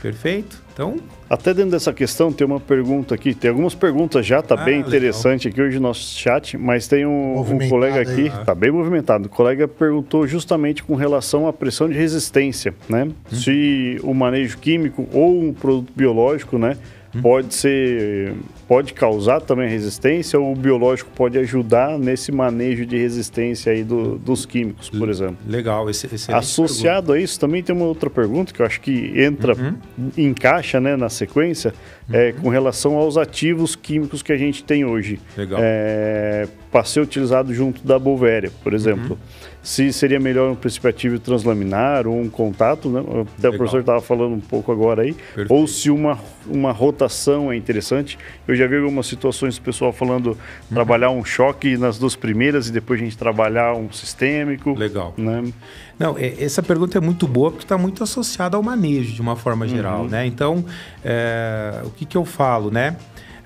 Perfeito? Então, Até dentro dessa questão, tem uma pergunta aqui. Tem algumas perguntas já, tá Ah, bem legal. interessante aqui hoje no nosso chat, mas tem um, um colega aí, aqui, né? tá bem movimentado. O colega perguntou justamente com relação à pressão de resistência, né? Hum. Se o manejo químico ou um produto biológico, né? Hum. Pode ser, pode causar também resistência ou o biológico pode ajudar nesse manejo de resistência aí do- dos químicos, por exemplo. legal. Esse, Associado a isso, também tem uma outra pergunta que eu acho que entra, Uhum. encaixa né, na sequência, é, com relação aos ativos químicos que a gente tem hoje. Legal. É, para ser utilizado junto da Bovéria, por exemplo. Uhum. Se seria melhor um princípio ativo translaminar ou um contato, né? Até Legal. o professor estava falando um pouco agora aí. Perfeito. Ou se uma, uma rotação é interessante. Eu já vi algumas situações do pessoal falando Uhum. trabalhar um choque nas duas primeiras e depois a gente trabalhar um sistêmico. Legal. Né? Não, é- essa pergunta é muito boa porque está muito associada ao manejo de uma forma geral, né? Então, é, o que, que eu falo, né?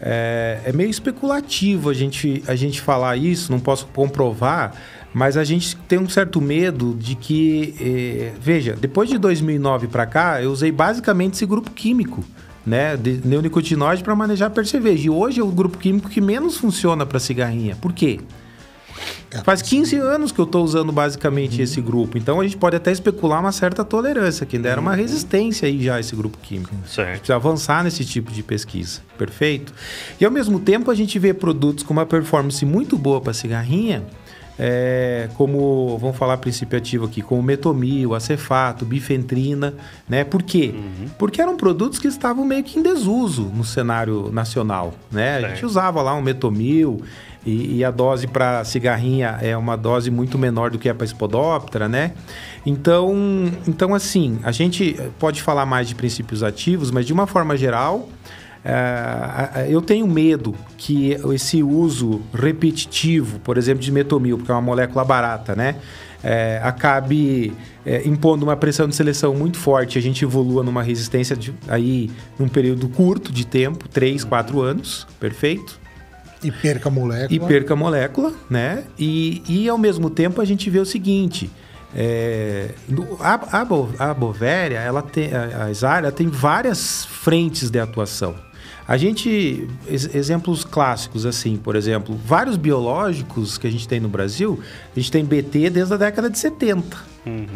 É, é meio especulativo a gente, a gente falar isso, não posso comprovar, mas a gente tem um certo medo de que, é, veja, depois de 2009 para cá, eu usei basicamente esse grupo químico, né, de neonicotinoide para manejar percevejo. E hoje é o grupo químico que menos funciona para cigarrinha. Por quê? Faz 15 anos que eu estou usando basicamente esse grupo. Então a gente pode até especular uma certa tolerância, que ainda era uma resistência aí já esse grupo químico. A gente Certo. precisa avançar nesse tipo de pesquisa. Perfeito? E ao mesmo tempo a gente vê produtos com uma performance muito boa para cigarrinha, é, como, vamos falar princípio ativo aqui, como metomil, acefato, bifentrina, né? Por quê? Porque eram produtos que estavam meio que em desuso no cenário nacional, né? A gente usava lá um metomil e, e a dose para cigarrinha é uma dose muito menor do que é para espodóptera, né? Então, então, assim, a gente pode falar mais de princípios ativos, mas de uma forma geral, é, a- a- eu tenho medo que esse uso repetitivo, por exemplo, de metomil, porque é uma molécula barata, né? é, acabe é, impondo uma pressão de seleção muito forte, a gente evolua numa resistência de, aí num período curto de tempo, 3, 4 anos, perfeito? E perca a molécula. e perca a molécula, né? E, e ao mesmo tempo a gente vê o seguinte: é, a, a, a bovéria, ela tem, a, a tem várias frentes de atuação. A gente, ex- exemplos clássicos assim, por exemplo, vários biológicos que a gente tem no Brasil, a gente tem BT desde a década de 70.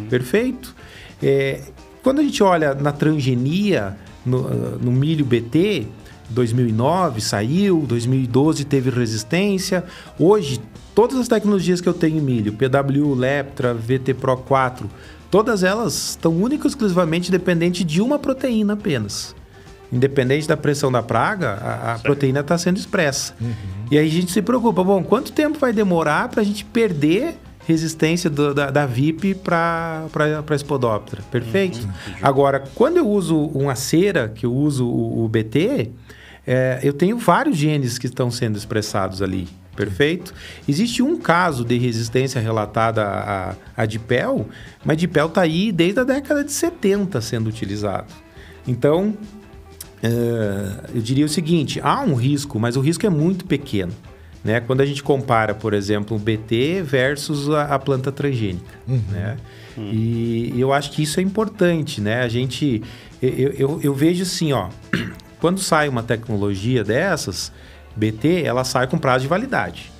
Perfeito? É, quando a gente olha na transgenia, no, no milho BT, 2009 saiu, 2012 teve resistência. Hoje, todas as tecnologias que eu tenho em milho, PW, Leptra, VT Pro 4, todas elas estão única e exclusivamente dependentes de uma proteína apenas. Independente da pressão da praga, a, a proteína está sendo expressa. E aí a gente se preocupa, bom, quanto tempo vai demorar para a gente perder resistência do- da, da VIP para a Spodoptera? Perfeito? Agora, quando eu uso uma cera, que eu uso o, o BT, é, eu tenho vários genes que estão sendo expressados ali. Perfeito? Existe um caso de resistência relatada a, a dipel, mas dipel está aí desde a década de 70 sendo utilizado. Então, eu diria o seguinte: há um risco, mas o risco é muito pequeno. Né? Quando a gente compara, por exemplo, o BT versus a, a planta transgênica. Né? E eu acho que isso é importante. Né? A gente. Eu, eu, eu vejo assim, ó. Quando sai uma tecnologia dessas, BT, ela sai com prazo de validade.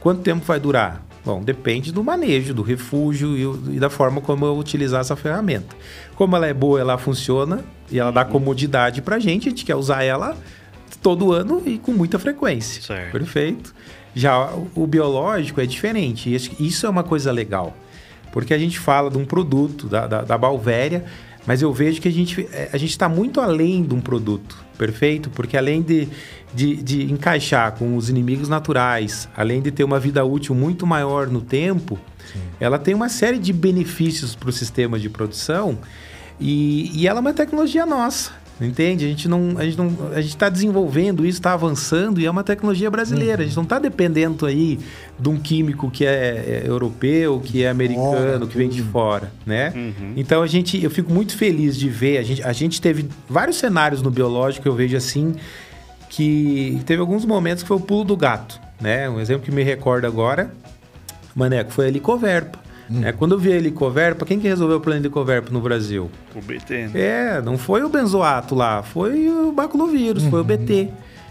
Quanto tempo vai durar? Bom, depende do manejo, do refúgio e, e da forma como eu utilizar essa ferramenta. Como ela é boa, ela funciona e ela dá comodidade pra gente, a gente quer usar ela todo ano e com muita frequência. Certo. Perfeito. Já o, biológico é diferente. Isso é uma coisa legal. Porque a gente fala de um produto, da, da, da Balvéria, mas eu vejo que a gente eh, a está muito além de um produto, perfeito? Porque além de, de, de encaixar com os inimigos naturais, além de ter uma vida útil muito maior no tempo, ela tem uma série de benefícios para o sistema de produção e, e ela é uma tecnologia nossa. Entende? A gente não, a gente não, a gente está desenvolvendo isso, está avançando e é uma tecnologia brasileira. A gente não está dependendo aí de um químico que é, é europeu, que é americano, que vem de fora, né? Então a gente, eu fico muito feliz de ver. A gente, a gente teve vários cenários no biológico. Eu vejo assim que teve alguns momentos que foi o pulo do gato, né? Um exemplo que me recorda agora, Maneco, foi a Helicoverpa. né? Quando eu vi a Helicoverpa, quem que resolveu o plano de Helicoverpa no Brasil? O BT, né? É, não foi o benzoato lá, foi o baculovírus, foi o BT.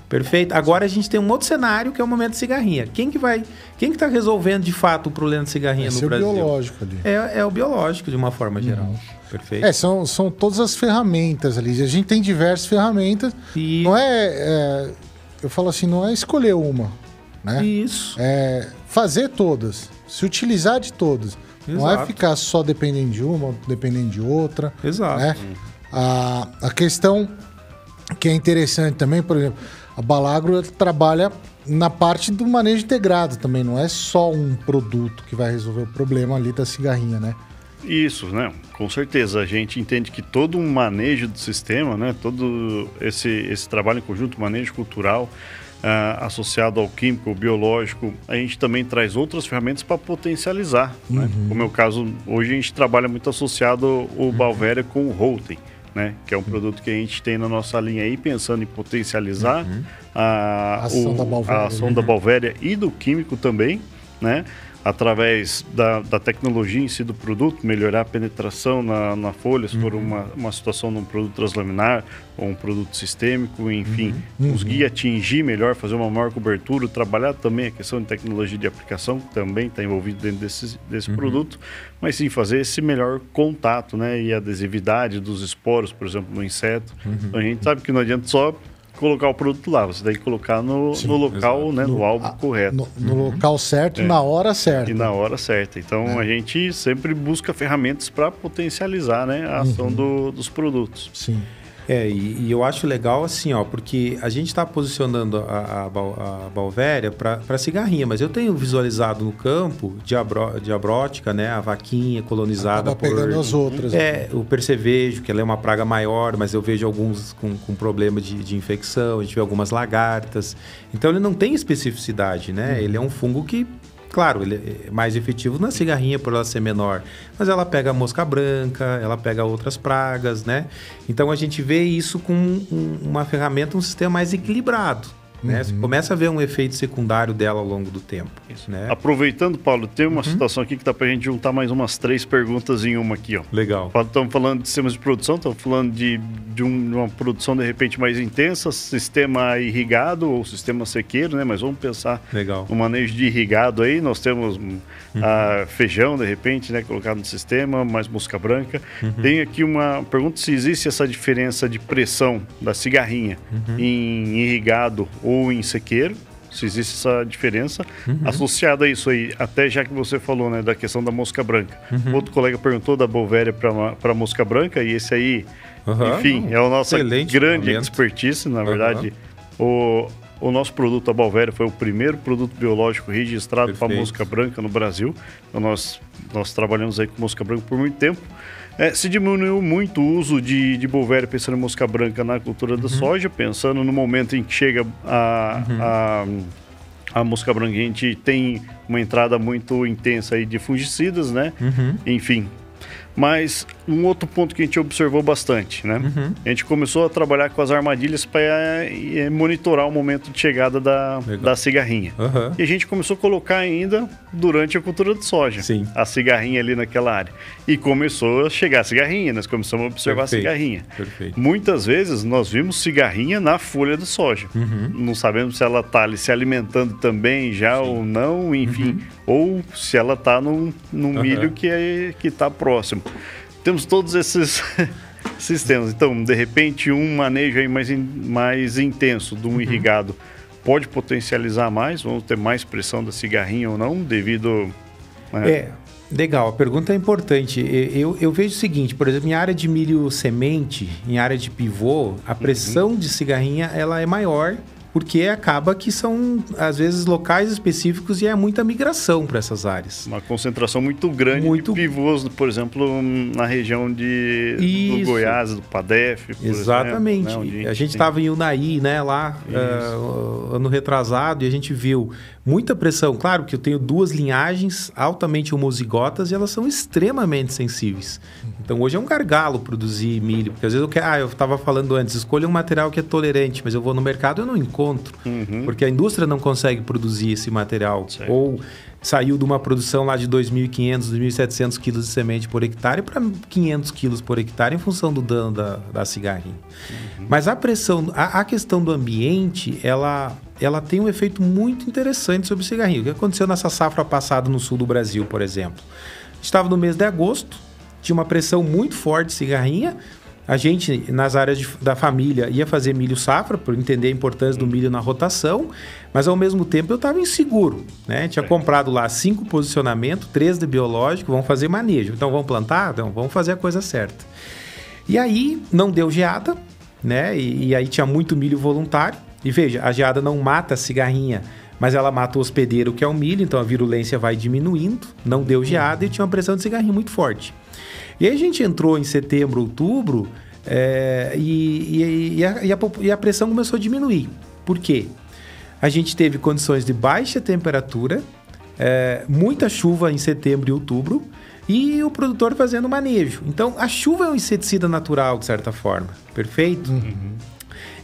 Perfeito? Agora a gente tem um outro cenário que é o momento de cigarrinha. Quem que vai, quem que tá resolvendo de fato o problema de cigarrinha Esse no é o Brasil? biológico ali. É, é o biológico de uma forma geral. Perfeito? É, são, são todas as ferramentas ali. A gente tem diversas ferramentas. E- Não é, é, Eu falo assim, não é escolher uma. Né? Isso. É fazer todas. Se utilizar de todas. Não é Exato. ficar só dependendo de uma, ou dependendo de outra. Exato. né? A, a questão que é interessante também, por exemplo, a Balagro trabalha na parte do manejo integrado também. Não é só um produto que vai resolver o problema ali da cigarrinha, né? Isso, né? Com certeza. A gente entende que todo um manejo do sistema, né? Todo esse, esse trabalho em conjunto, manejo cultural, ah, associado ao químico, ao biológico, a gente também traz outras ferramentas para potencializar, né? Como é o caso, hoje a gente trabalha muito associado o Balvéria com o Holten, né? Que é um produto que a gente tem na nossa linha aí, pensando em potencializar a, A ação o- da Balvéria, a ação né? da Balvéria e do químico também, né? Através da, da tecnologia em si do produto, melhorar a penetração na, na folha, se for uma, uma situação de um produto translaminar ou um produto sistêmico, enfim, conseguir atingir melhor, fazer uma maior cobertura, trabalhar também a questão de tecnologia de aplicação, que também está envolvido dentro desse, desse produto, mas sim fazer esse melhor contato, né? E a adesividade dos esporos, por exemplo, no inseto. Então a gente sabe que não adianta só colocar o produto lá, você tem que colocar no, no local, né, no, alvo correto. No, no local certo, na hora certa. E na hora certa. Então a gente sempre busca ferramentas para potencializar né, a ação do- dos produtos. Sim. É, e, e eu acho legal assim, ó, porque a gente está posicionando a, a, a Balvéria para cigarrinha, mas eu tenho visualizado no campo diabro, diabrótica, né, a vaquinha colonizada Acaba por... pegando as outras. É, o percevejo, que ela é uma praga maior, mas eu vejo alguns com, com problema de, de infecção, a gente vê algumas lagartas. Então ele não tem especificidade, né? Ele é um fungo que, claro, ele é mais efetivo na cigarrinha por ela ser menor, mas ela pega a mosca branca, ela pega outras pragas, né? Então a gente vê isso com um- uma ferramenta, um sistema mais equilibrado. Né? Você começa a ver um efeito secundário dela ao longo do tempo. Né? Aproveitando, Paulo, tem Uhum. uma situação aqui que dá pra gente juntar mais umas três perguntas em uma aqui, ó. Legal. Estamos falando de sistemas de produção, estamos falando de, de um- uma produção de repente mais intensa, sistema irrigado ou sistema sequeiro, né? Mas vamos pensar Legal. no manejo de irrigado aí. Nós temos hum, ah, feijão, de repente, né? Colocado no sistema, mais mosca branca. Tem aqui uma pergunta se existe essa diferença de pressão da cigarrinha em irrigado ou em sequeiro. Se existe essa diferença. Associada a isso aí, até já que você falou, né, da questão da mosca branca. Outro colega perguntou da Bovéria para mosca branca, e esse aí, enfim, é o nosso excelente grande momento. expertise, na verdade. O, o nosso produto, a Balvéria, foi o primeiro produto biológico registrado para mosca branca no Brasil. Então, nós, nós trabalhamos aí com mosca branca por muito tempo. É, se diminuiu muito o uso de, de Bolvéria pensando em mosca branca na cultura Uhum. da soja, pensando no momento em que chega a, a, a mosca branca, a gente tem uma entrada muito intensa aí de fungicidas, né? Uhum. Enfim. Mas um outro ponto que a gente observou bastante, né? Uhum. A gente começou a trabalhar com as armadilhas para monitorar o momento de chegada da, Legal. da cigarrinha. Aham. E a gente começou a colocar ainda durante a cultura de soja. Sim. A cigarrinha ali naquela área. E começou a chegar a cigarrinha, nós começamos a observar Perfeito. a cigarrinha. Perfeito. Muitas vezes nós vimos cigarrinha na folha de soja. Uhum. Não sabemos se ela está ali se alimentando também já ou não, enfim. Ou se ela está num, Uhum. Milho que é, está próximo. Temos todos esses sistemas. Então, de repente, um manejo aí mais, in- mais intenso Uhum. de um irrigado pode potencializar mais, vamos ter mais pressão da cigarrinha ou não, devido... né, É, legal. A pergunta é importante. Eu, eu vejo o seguinte, por exemplo, em área de milho semente, em área de pivô, a pressão de cigarrinha ela é maior porque acaba que são, às vezes, locais específicos e é muita migração para essas áreas. Uma concentração muito grande Muito- de pivôs, por exemplo, na região de, do. Goiás, do Padef. por Exatamente. exemplo, né, a gente tem- estava em Unai, né, lá, ah, ano retrasado, e a gente viu muita pressão. Claro que eu tenho duas linhagens altamente homozigotas e elas são extremamente sensíveis. Então hoje é um gargalo produzir milho, porque às vezes eu quero, ah, eu estava falando antes, escolha um material que é tolerante, mas eu vou no mercado e não encontro, porque a indústria não consegue produzir esse material. Certo. Ou saiu de uma produção lá de 2.500, 2.700 quilos de semente por hectare para 500 quilos por hectare em função do dano da, da cigarrinha. Mas a pressão, a, a questão do ambiente, ela, ela tem um efeito muito interessante sobre o cigarrinho. O que aconteceu nessa safra passada no sul do Brasil, por exemplo? Estava no mês de agosto, tinha uma pressão muito forte de cigarrinha. A gente, nas áreas de- da família, ia fazer milho safra, por entender a importância do milho na rotação, mas ao mesmo tempo eu estava inseguro. Né? Tinha comprado lá cinco posicionamentos, três de biológico, vamos fazer manejo. Então vamos plantar? Então vamos fazer a coisa certa. E aí não deu geada, né? E, e aí tinha muito milho voluntário. E veja, a geada não mata a cigarrinha, mas ela mata o hospedeiro, que é o milho, então a virulência vai diminuindo. Não deu geada e tinha uma pressão de cigarrinha muito forte. E aí a gente entrou em setembro, outubro, é, e, e- e a, a e a pressão começou a diminuir. Por quê? A gente teve condições de baixa temperatura, é, muita chuva em setembro e outubro, e o produtor fazendo manejo. Então, a chuva é um inseticida natural, de certa forma. Perfeito?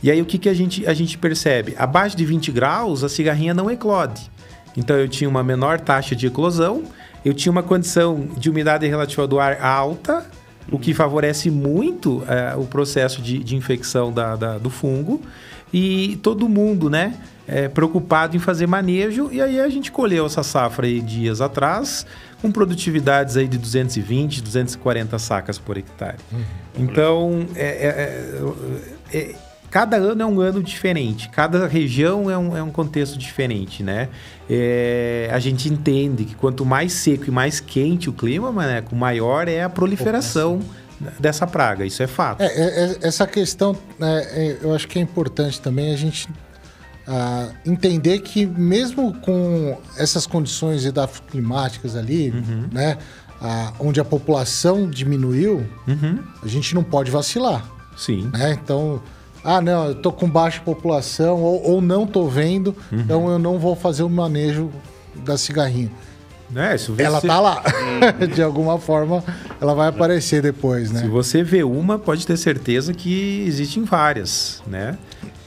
E aí, o que, que a, gente, a gente percebe? Abaixo de 20 graus, a cigarrinha não eclode. Então, eu tinha uma menor taxa de eclosão, eu tinha uma condição de umidade relativa do ar alta, o que favorece muito eh, o processo de, de infecção da- da- do fungo. E todo mundo, né, eh, preocupado em fazer manejo. E aí a gente colheu essa safra aí dias atrás, com produtividades aí de 220, 240 sacas por hectare. Então, é- é- é- é- cada ano é um ano diferente, cada região é um, é um contexto diferente, né? É, a gente entende que quanto mais seco e mais quente o clima, Maneco, maior é a proliferação dessa praga. Isso é fato. É, é, é, essa questão, né, é, eu acho que é importante também a gente ah, entender que mesmo com essas condições edafoclimáticas ali, Uhum. né, ah, onde a população diminuiu, Uhum. a gente não pode vacilar, Sim. né? Então, ah, não, eu tô com baixa população ou, ou não tô vendo, Uhum. então eu não vou fazer o manejo da cigarrinha. É, vê Ela se- tá lá. De alguma forma, ela vai aparecer depois, né? Se você vê uma, pode ter certeza que existem várias, né?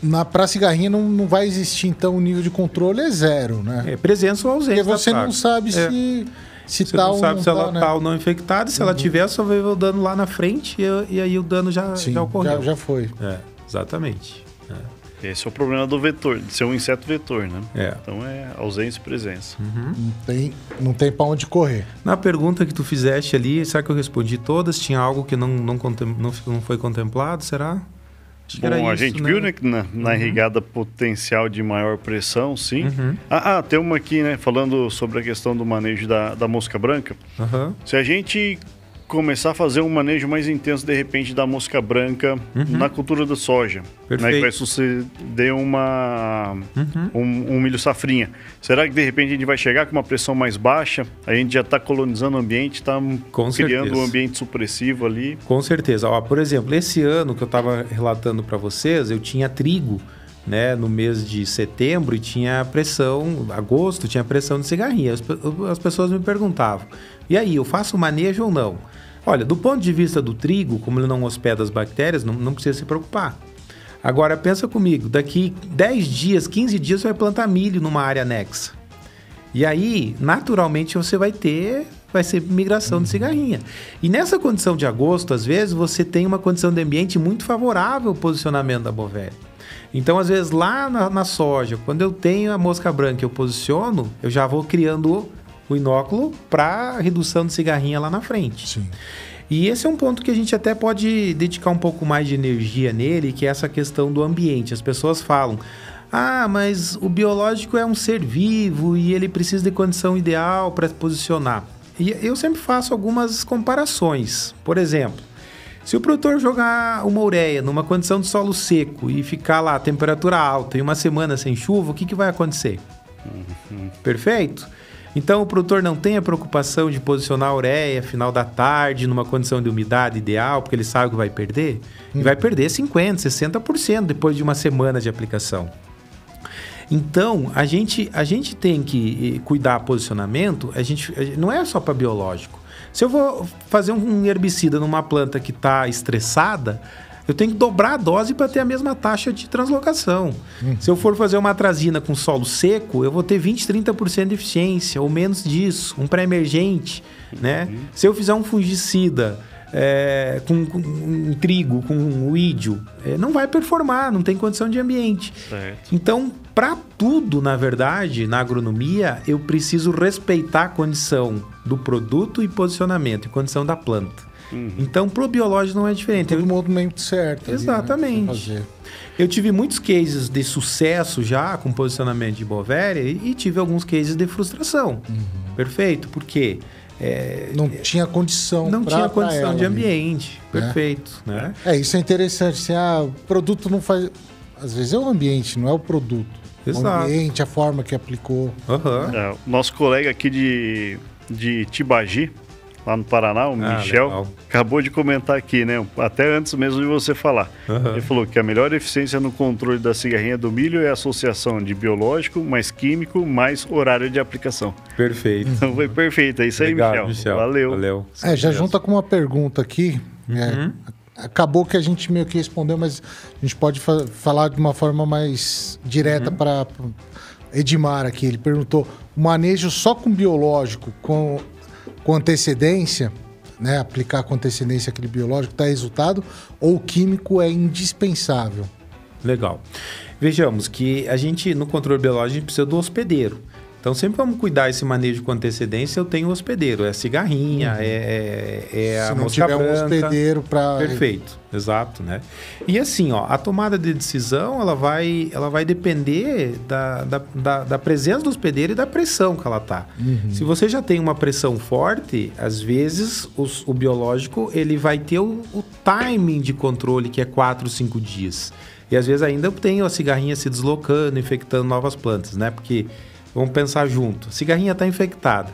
Na pra cigarrinha não, não vai existir, então o nível de controle é zero, né? É presença ou ausência Porque você da não sabe É. se, se Você tá não ou sabe não se ela tá, né? tá ou não infectada. Se ela tiver, só vai ver o dano lá na frente e, e aí o dano já, Sim, já ocorreu. já, já foi. É, exatamente. Esse é o problema do vetor, de ser um inseto vetor, né? É. Então é ausência e presença. Não tem, não tem pra onde correr. Na pergunta que tu fizeste ali, será que eu respondi todas? Tinha algo que não, não, contem- não, não foi contemplado, será? Acho que Bom, era a isso, gente viu, né, que na, na irrigada potencial de maior pressão, sim. Uhum. Ah, ah, tem uma aqui, né, falando sobre a questão do manejo da, da mosca branca. Se a gente começar a fazer um manejo mais intenso, de repente, da mosca branca na cultura da soja, né, que Perfeito. vai suceder uma, Uhum. um, um milho safrinha. Será que, de repente, a gente vai chegar com uma pressão mais baixa? A gente já está colonizando o ambiente, está criando certeza. um ambiente supressivo ali. Com certeza. Ó, por exemplo, esse ano que eu estava relatando para vocês, eu tinha trigo né, no mês de setembro e tinha pressão, agosto tinha pressão de cigarrinha. As, as pessoas me perguntavam, e aí, eu faço manejo ou não? Olha, do ponto de vista do trigo, como ele não hospeda as bactérias, não, não precisa se preocupar. Agora, pensa comigo, daqui 10 dias, 15 dias, você vai plantar milho numa área anexa. E aí, naturalmente, você vai ter, vai ser migração de cigarrinha. E nessa condição de agosto, às vezes, você tem uma condição de ambiente muito favorável ao posicionamento da bovéria. Então, às vezes, lá na, na soja, quando eu tenho a mosca branca eu posiciono, eu já vou criando o inóculo para redução de cigarrinha lá na frente. Sim. E esse é um ponto que a gente até pode dedicar um pouco mais de energia nele, que é essa questão do ambiente. As pessoas falam: "Ah, mas o biológico é um ser vivo e ele precisa de condição ideal para se posicionar". E eu sempre faço algumas comparações. Por exemplo, se o produtor jogar uma ureia numa condição de solo seco e ficar lá a temperatura alta e uma semana sem chuva, o que, que vai acontecer? Perfeito? Então o produtor não tem a preocupação de posicionar a ureia final da tarde numa condição de umidade ideal, porque ele sabe que vai perder. E vai perder 50%, 60% depois de uma semana de aplicação. Então, a gente, a gente tem que eh, cuidar posicionamento, a gente- não é só para biológico. Se eu vou fazer um herbicida numa planta que está estressada, eu tenho que dobrar a dose para ter a mesma taxa de translocação. Se eu for fazer uma atrazina com solo seco, eu vou ter 20, 30% de eficiência, ou menos disso, um pré-emergente. Né? Se eu fizer um fungicida é, com, com um trigo, com um ídio, é, não vai performar, não tem condição de ambiente. Certo. Então, para tudo, na verdade, na agronomia, eu preciso respeitar a condição do produto e posicionamento, e condição da planta. Então, pro biológico não é diferente. Todo Eu, momento certo. ali, né, Exatamente. pra fazer. eu tive muitos cases de sucesso já com posicionamento de bovéria e, e tive alguns cases de frustração. Perfeito? Porque é, Não tinha condição. não pra- tinha pra condição ela de ali. ambiente. Perfeito, né? É, isso é interessante. Assim, ah, o produto não faz. Às vezes é o ambiente, não é o produto. O Exato. ambiente, a forma que aplicou. É, o nosso colega aqui de, de Tibagi, lá no Paraná, o Ah, Michel, legal. acabou de comentar aqui, né? Até antes mesmo de você falar. Aham. Ele falou que a melhor eficiência no controle da cigarrinha do milho é a associação de biológico mais químico mais horário de aplicação. Perfeito. Então foi perfeito. É isso aí, Obrigado, Michel. Valeu. Valeu. É, já junta com uma pergunta aqui. é, acabou que a gente meio que respondeu, mas a gente pode fa- falar de uma forma mais direta para Edmar aqui. Ele perguntou: o manejo só com biológico, com, com antecedência, né? Aplicar com antecedência aquele biológico, dá resultado, ou o químico é indispensável? Legal. Vejamos que a gente, no controle biológico, a gente precisa do hospedeiro. Então, sempre vamos cuidar esse manejo com antecedência. Eu tenho o hospedeiro, é a cigarrinha, é, é, é a Se não mosca tiver um branca. hospedeiro para. Perfeito, exato, né? E assim, ó, a tomada de decisão ela vai, ela vai depender da, da, da, da presença do hospedeiro e da pressão que ela tá. Se você já tem uma pressão forte, às vezes os- o biológico ele vai ter o, o timing de controle que é 4, 5 dias. E às vezes ainda eu tenho a cigarrinha se deslocando, infectando novas plantas, né? Porque vamos pensar junto, a cigarrinha está infectada.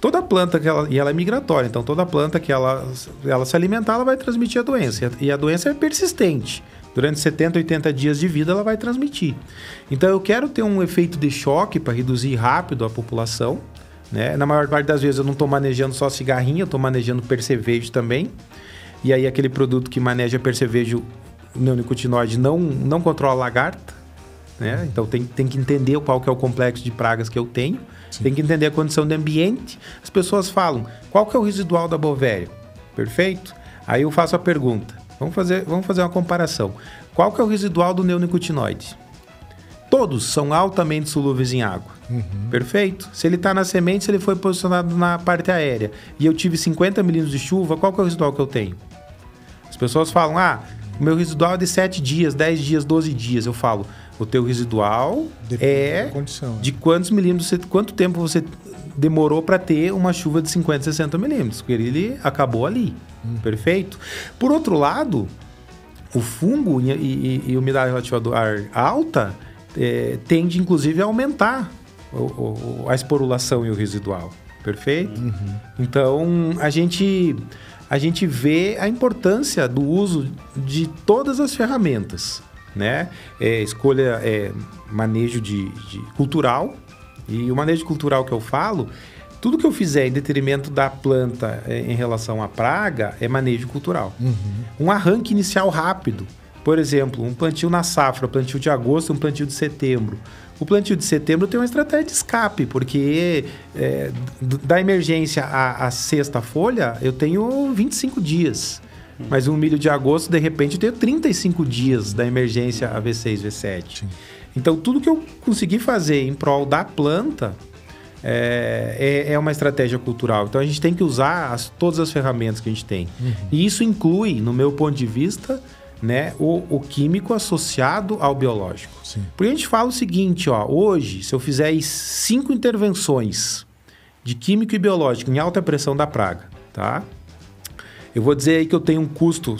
Toda planta que ela, e ela é migratória, então toda planta que ela, ela se alimentar, ela vai transmitir a doença. E a, doença é persistente. Durante 70, 80 dias de vida, ela vai transmitir. Então eu quero ter um efeito de choque para reduzir rápido a população, Né? Na maior parte das vezes eu não estou manejando só cigarrinha, eu estou manejando percevejo também. E aí aquele produto que maneja percevejo neonicotinoide não, não controla a lagarta. Né? Então tem, tem que entender qual que é o complexo de pragas que eu tenho. Tem que entender a condição do ambiente. As pessoas falam, qual que é o residual da bovéria? Perfeito? Aí eu faço a pergunta. Vamos fazer, vamos fazer uma comparação. Qual que é o residual do neonicotinoide? Todos são altamente solúveis em água. Perfeito? Se ele está na semente, se ele foi posicionado na parte aérea e eu tive 50 milímetros de chuva, qual que é o residual que eu tenho? As pessoas falam, ah, o meu residual é de 7 dias, 10 dias, 12 dias. Eu falo, o teu residual Depende é condição. de quantos milímetros, você, quanto tempo você demorou para ter uma chuva de 50, 60 milímetros, porque ele acabou ali. Perfeito? Por outro lado, o fungo e, e, e umidade relativa do ar alta é, tende, inclusive, a aumentar o- o- a esporulação e o residual. Perfeito? Então, a gente, a gente vê a importância do uso de todas as ferramentas. Né? É, escolha é, manejo de, de cultural. E o manejo cultural que eu falo, tudo que eu fizer em detrimento da planta é, em relação à praga é manejo cultural. Um arranque inicial rápido. Por exemplo, um plantio na safra, plantio de agosto, um plantio de setembro. O plantio de setembro tem uma estratégia de escape, porque é, da emergência à, à sexta folha, eu tenho 25 dias. Mas um milho de agosto, de repente, eu tenho 35 dias da emergência a V6, V7. Então, tudo que eu conseguir fazer em prol da planta é, é, é uma estratégia cultural. Então, a gente tem que usar as- todas as ferramentas que a gente tem. E isso inclui, no meu ponto de vista, né, o, o químico associado ao biológico. Sim. Porque a gente fala o seguinte, ó, hoje, se eu fizer cinco intervenções de químico e biológico em alta pressão da praga, tá? Eu vou dizer aí que eu tenho um custo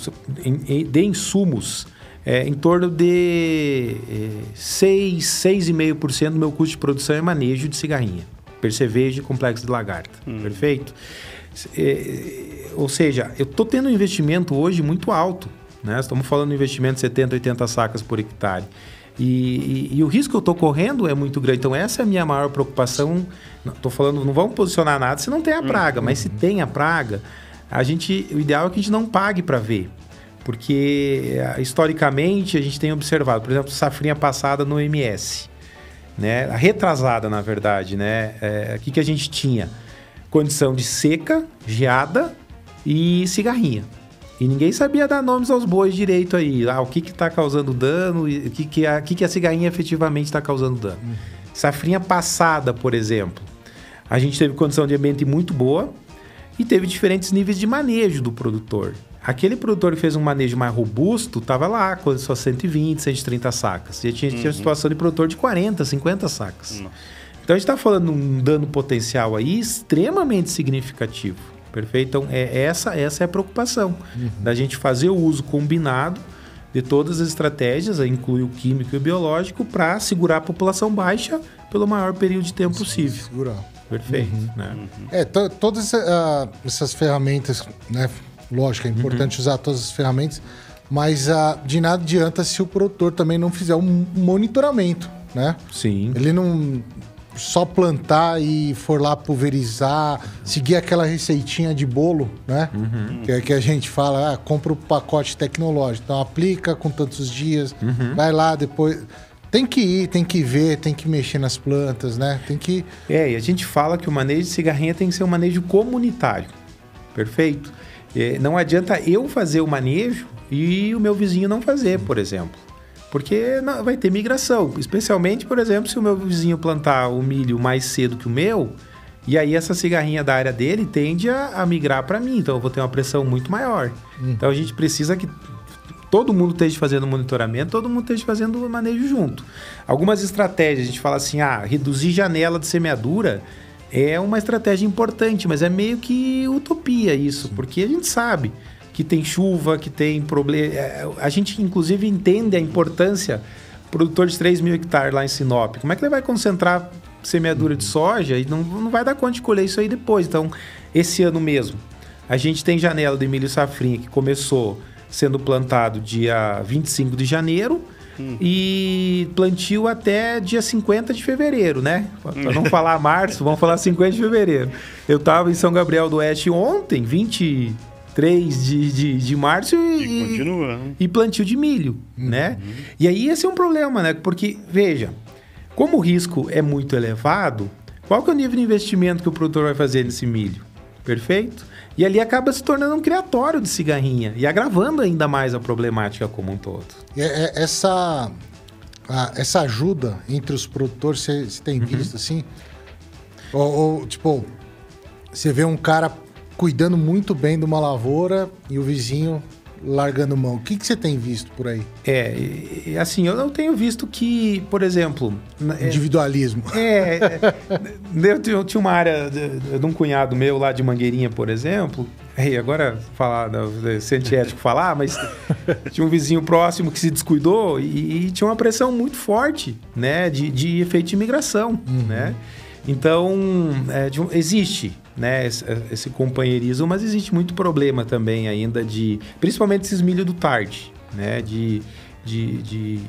de insumos é, em torno de é, 6, 6,5% do meu custo de produção é manejo de cigarrinha. Percevejo e complexo de lagarta. Perfeito? É, ou seja, eu estou tendo um investimento hoje muito alto. Né? Estamos falando de um investimento de 70, 80 sacas por hectare. E, e- e o risco que eu estou correndo é muito grande. Então, essa é a minha maior preocupação. Estou falando, não vamos posicionar nada se não tem a praga, mas se tem a praga, a gente, o ideal é que a gente não pague para ver. Porque, eh, historicamente, a gente tem observado, por exemplo, safrinha passada no MS né? Retrasada, na verdade, né? É, o que, que a gente tinha? Condição de seca, geada e cigarrinha. E ninguém sabia dar nomes aos bois direito aí. Ah, o que está causando dano e o que, que, a, o que, que a cigarrinha efetivamente está causando dano. Safrinha passada, por exemplo. A gente teve condição de ambiente muito boa e teve diferentes níveis de manejo do produtor. Aquele produtor que fez um manejo mais robusto estava lá com só 120, 130 sacas. E a gente tinha situação de produtor de 40, 50 sacas. Então a gente está falando de um dano potencial aí extremamente significativo. Perfeito? Então é, essa, essa é a preocupação da gente fazer o uso combinado de todas as estratégias, inclui o químico e o biológico, para segurar a população baixa pelo maior período de tempo possível. Segurar. Perfeito. Né? É, to- todas ah, essas ferramentas, né? Lógico, é importante usar todas as ferramentas, mas ah, de nada adianta se o produtor também não fizer um monitoramento, né? Sim. Ele não só plantar e for lá pulverizar, seguir aquela receitinha de bolo, né? Que, é que a gente fala, ah, compra o pacote tecnológico, então aplica com tantos dias, vai lá depois. Tem que ir, tem que ver, tem que mexer nas plantas, né? Tem que. É, e a gente fala que o manejo de cigarrinha tem que ser um manejo comunitário. Perfeito? É, não adianta eu fazer o manejo e o meu vizinho não fazer, por exemplo. Porque não- vai ter migração. Especialmente, por exemplo, se o meu vizinho plantar o milho mais cedo que o meu, e aí essa cigarrinha da área dele tende a, a migrar para mim. Então eu vou ter uma pressão muito maior. Então a gente precisa que todo mundo esteja fazendo monitoramento, todo mundo esteja fazendo o manejo junto. Algumas estratégias, a gente fala assim, ah, reduzir janela de semeadura é uma estratégia importante, mas é meio que utopia isso, porque a gente sabe que tem chuva, que tem problema. A gente, inclusive, entende a importância. Produtor de 3 mil hectares lá em Sinop, como é que ele vai concentrar semeadura de soja e não, não vai dar conta de colher isso aí depois? Então, esse ano mesmo, a gente tem janela de milho safrinha que começou sendo plantado dia 25 de janeiro e plantio até dia 50 de fevereiro, né? Para não falar março, vamos falar 50 de fevereiro. Eu estava em São Gabriel do Oeste ontem, 23 de, de, de março E e, continua. né? e plantio de milho, né? E aí esse é um problema, né? Porque, veja, como o risco é muito elevado, qual que é o nível de investimento que o produtor vai fazer nesse milho? Perfeito? E ali acaba se tornando um criatório de cigarrinha e agravando ainda mais a problemática como um todo. E é- é- essa, essa ajuda entre os produtores, você você tem visto assim? Ou, ou, tipo, você vê um cara cuidando muito bem de uma lavoura e o vizinho largando mão. O que que você tem visto por aí? É, assim, eu não tenho visto que, por exemplo, é, Individualismo. É, é, eu tinha- eu tinha uma área de, de um cunhado meu lá de Mangueirinha, por exemplo. Ei, agora falar, não, ser antiético falar, mas tinha um vizinho próximo que se descuidou e, e tinha uma pressão muito forte, né, de, de efeito de imigração, né? Então, é, de existe, né, esse, esse companheirismo, mas existe muito problema também ainda de, principalmente esses milho do tarde, né, de, de, de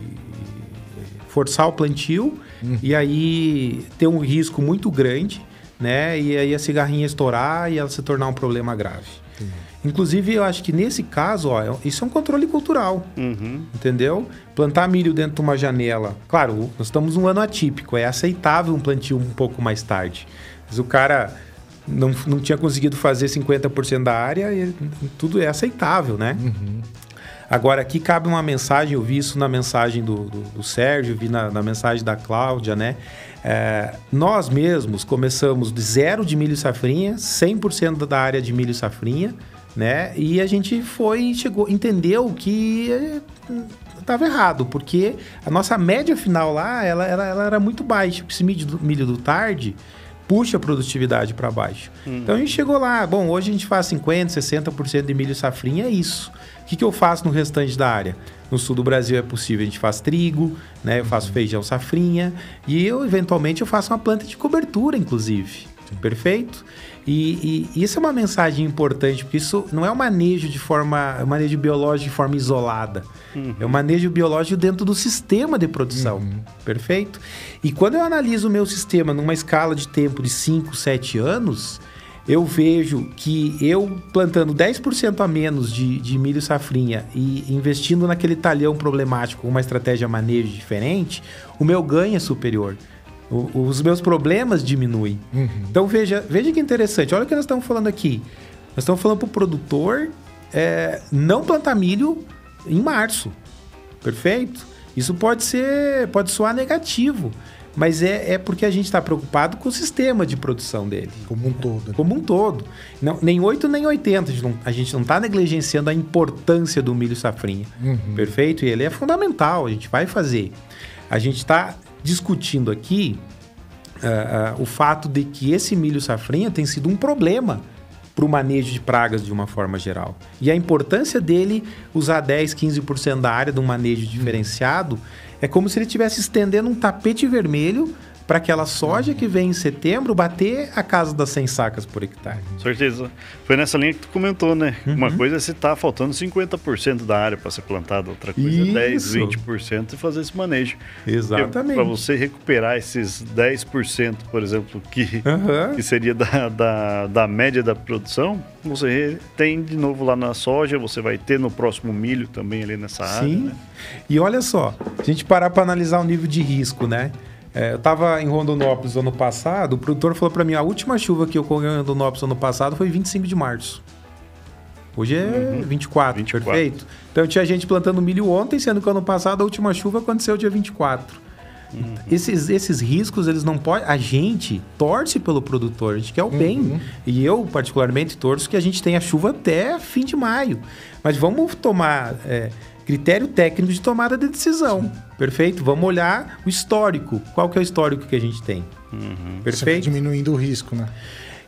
forçar o plantio e aí ter um risco muito grande, né? E aí a cigarrinha estourar e ela se tornar um problema grave. Inclusive, eu acho que nesse caso, ó, isso é um controle cultural, Uhum. entendeu? Plantar milho dentro de uma janela. Claro, nós estamos num ano atípico, é aceitável um plantio um pouco mais tarde. Mas o cara não, não tinha conseguido fazer 50% da área, e tudo é aceitável, né? Agora, aqui cabe uma mensagem, eu vi isso na mensagem do, do, do Sérgio, vi na, na mensagem da Cláudia, né? É, nós mesmos começamos de zero de milho e safrinha, 100% da área de milho e safrinha, né? E a gente foi, chegou, entendeu que estava errado, porque a nossa média final lá, ela, ela, ela era muito baixa. Esse milho do, milho do tarde puxa a produtividade para baixo. Então a gente chegou lá, bom, hoje a gente faz 50%, 60% de milho e safrinha, é isso. O que, que eu faço no restante da área? No sul do Brasil é possível, a gente faz trigo, né? Eu faço feijão safrinha e eu, eventualmente, eu faço uma planta de cobertura, inclusive. Perfeito? E, e isso é uma mensagem importante, porque isso não é um manejo de forma, um manejo biológico de forma isolada. É um manejo biológico dentro do sistema de produção. Perfeito? E quando eu analiso o meu sistema numa escala de tempo de 5, 7 anos, eu vejo que eu plantando 10% a menos de, de milho safrinha e investindo naquele talhão problemático com uma estratégia manejo diferente, o meu ganho é superior. O- os meus problemas diminuem. Então veja, veja que interessante. Olha o que nós estamos falando aqui. Nós estamos falando para o produtor é, não plantar milho em março. Perfeito? Isso pode ser, pode soar negativo, mas é, é porque a gente está preocupado com o sistema de produção dele Como um todo. como um todo. Não, nem 8 nem 80. A gente não- A gente não está negligenciando a importância do milho safrinha. Perfeito? E ele é fundamental, a gente vai fazer. A gente está discutindo aqui ah, ah, o fato de que esse milho safrinha tem sido um problema para o manejo de pragas de uma forma geral. E a importância dele usar 10, 15% da área de um manejo diferenciado é como se ele estivesse estendendo um tapete vermelho para aquela soja que vem em setembro bater a casa das 100 sacas por hectare. Certeza. Foi nessa linha que tu comentou, né? Uhum. Uma coisa é se tá faltando 50% da área para ser plantada, outra coisa é 10, Isso. 20% e fazer esse manejo. Exatamente. Para você recuperar esses 10%, por exemplo, que, Aham. que seria da, da, da média da produção, você tem de novo lá na soja, você vai ter no próximo milho também ali nessa área, Sim. né? E olha só, se a gente parar para analisar o nível de risco, né? É, eu estava em Rondonópolis ano passado, o produtor falou para mim, a última chuva que eu colhi em Rondonópolis ano passado foi 25 de março. Hoje é 24, 24. perfeito? Então tinha gente plantando milho ontem, sendo que ano passado a última chuva aconteceu dia 24. Esses, esses riscos, eles não podem. A gente torce pelo produtor, a gente quer o bem. E eu, particularmente, torço que a gente tenha chuva até fim de maio. Mas vamos tomar é, critério técnico de tomada de decisão. Perfeito? Vamos olhar o histórico. Qual que é o histórico que a gente tem? Vai Perfeito? diminuindo o risco, né?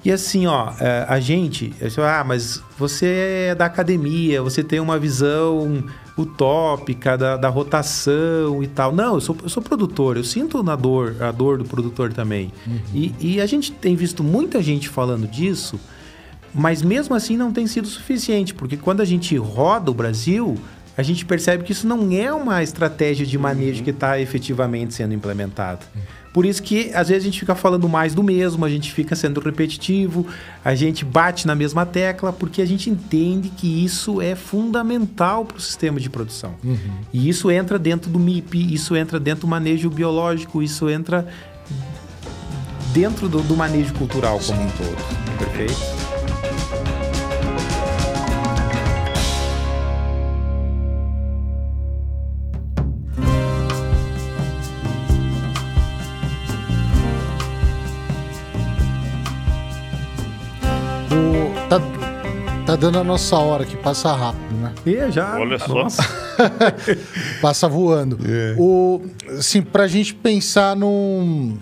E assim, ó, é, a gente, falo, ah, mas você é da academia, você tem uma visão utópica da, da rotação e tal. Não, eu sou, eu sou produtor, eu sinto na dor, a dor do produtor também. E, e a gente tem visto muita gente falando disso, mas mesmo assim não tem sido suficiente, porque quando a gente roda o Brasil, a gente percebe que isso não é uma estratégia de manejo que está efetivamente sendo implementada. Por isso que às vezes a gente fica falando mais do mesmo, a gente fica sendo repetitivo, a gente bate na mesma tecla, porque a gente entende que isso é fundamental para o sistema de produção. E isso entra dentro do MIP, isso entra dentro do manejo biológico, isso entra dentro do, do manejo cultural como um todo. Perfeito? Tá dando a nossa hora que passa rápido, né? E já. Olha só. Nossa. Passa voando. É. O, assim, pra gente pensar num.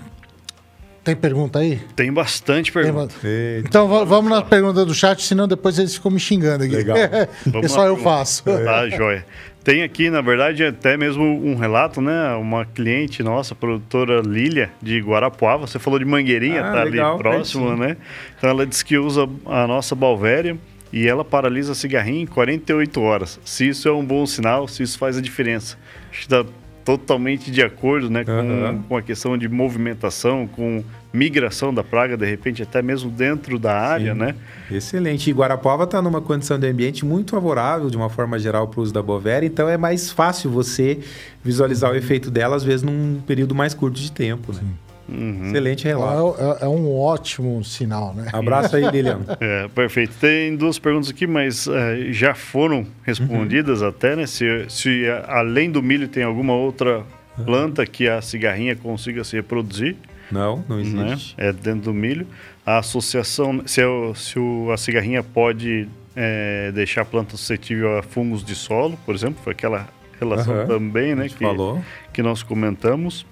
Tem pergunta aí? Tem bastante Tem pergunta. Eita. Então va- vamos na pergunta do chat, senão depois eles ficam me xingando aqui. Legal. Vamos só eu pergunta. faço. Tá, joia. Tem aqui, na verdade, até mesmo um relato, né? Uma cliente nossa, produtora Lília, de Guarapuava. Você falou de Mangueirinha, Ah, tá legal, ali próximo, pertinho. né? Então ela diz que usa a nossa Balvéria e ela paralisa cigarrinho em 48 horas. Se isso é um bom sinal, se isso faz a diferença. Acho que está totalmente de acordo, né? Com, Aham. com a questão de movimentação, com migração da praga, de repente, até mesmo dentro da área, Sim. né? Excelente. E Guarapuava está numa condição de ambiente muito favorável, de uma forma geral, para o uso da Bovera, então é mais fácil você visualizar o efeito dela, às vezes, num período mais curto de tempo. Né? Uhum. Excelente relato. É, é- é um ótimo sinal, né? Abraço aí, Lilian. É, perfeito. Tem duas perguntas aqui, mas eh, já foram respondidas até, né? Se, se eh, além do milho tem alguma outra planta que a cigarrinha consiga se reproduzir, Não, não né? existe. É dentro do milho. A associação, se, o- se o- a cigarrinha pode eh, deixar a planta suscetível a fungos de solo, por exemplo, foi aquela relação Aham. também, A né? Que, falou. que nós comentamos.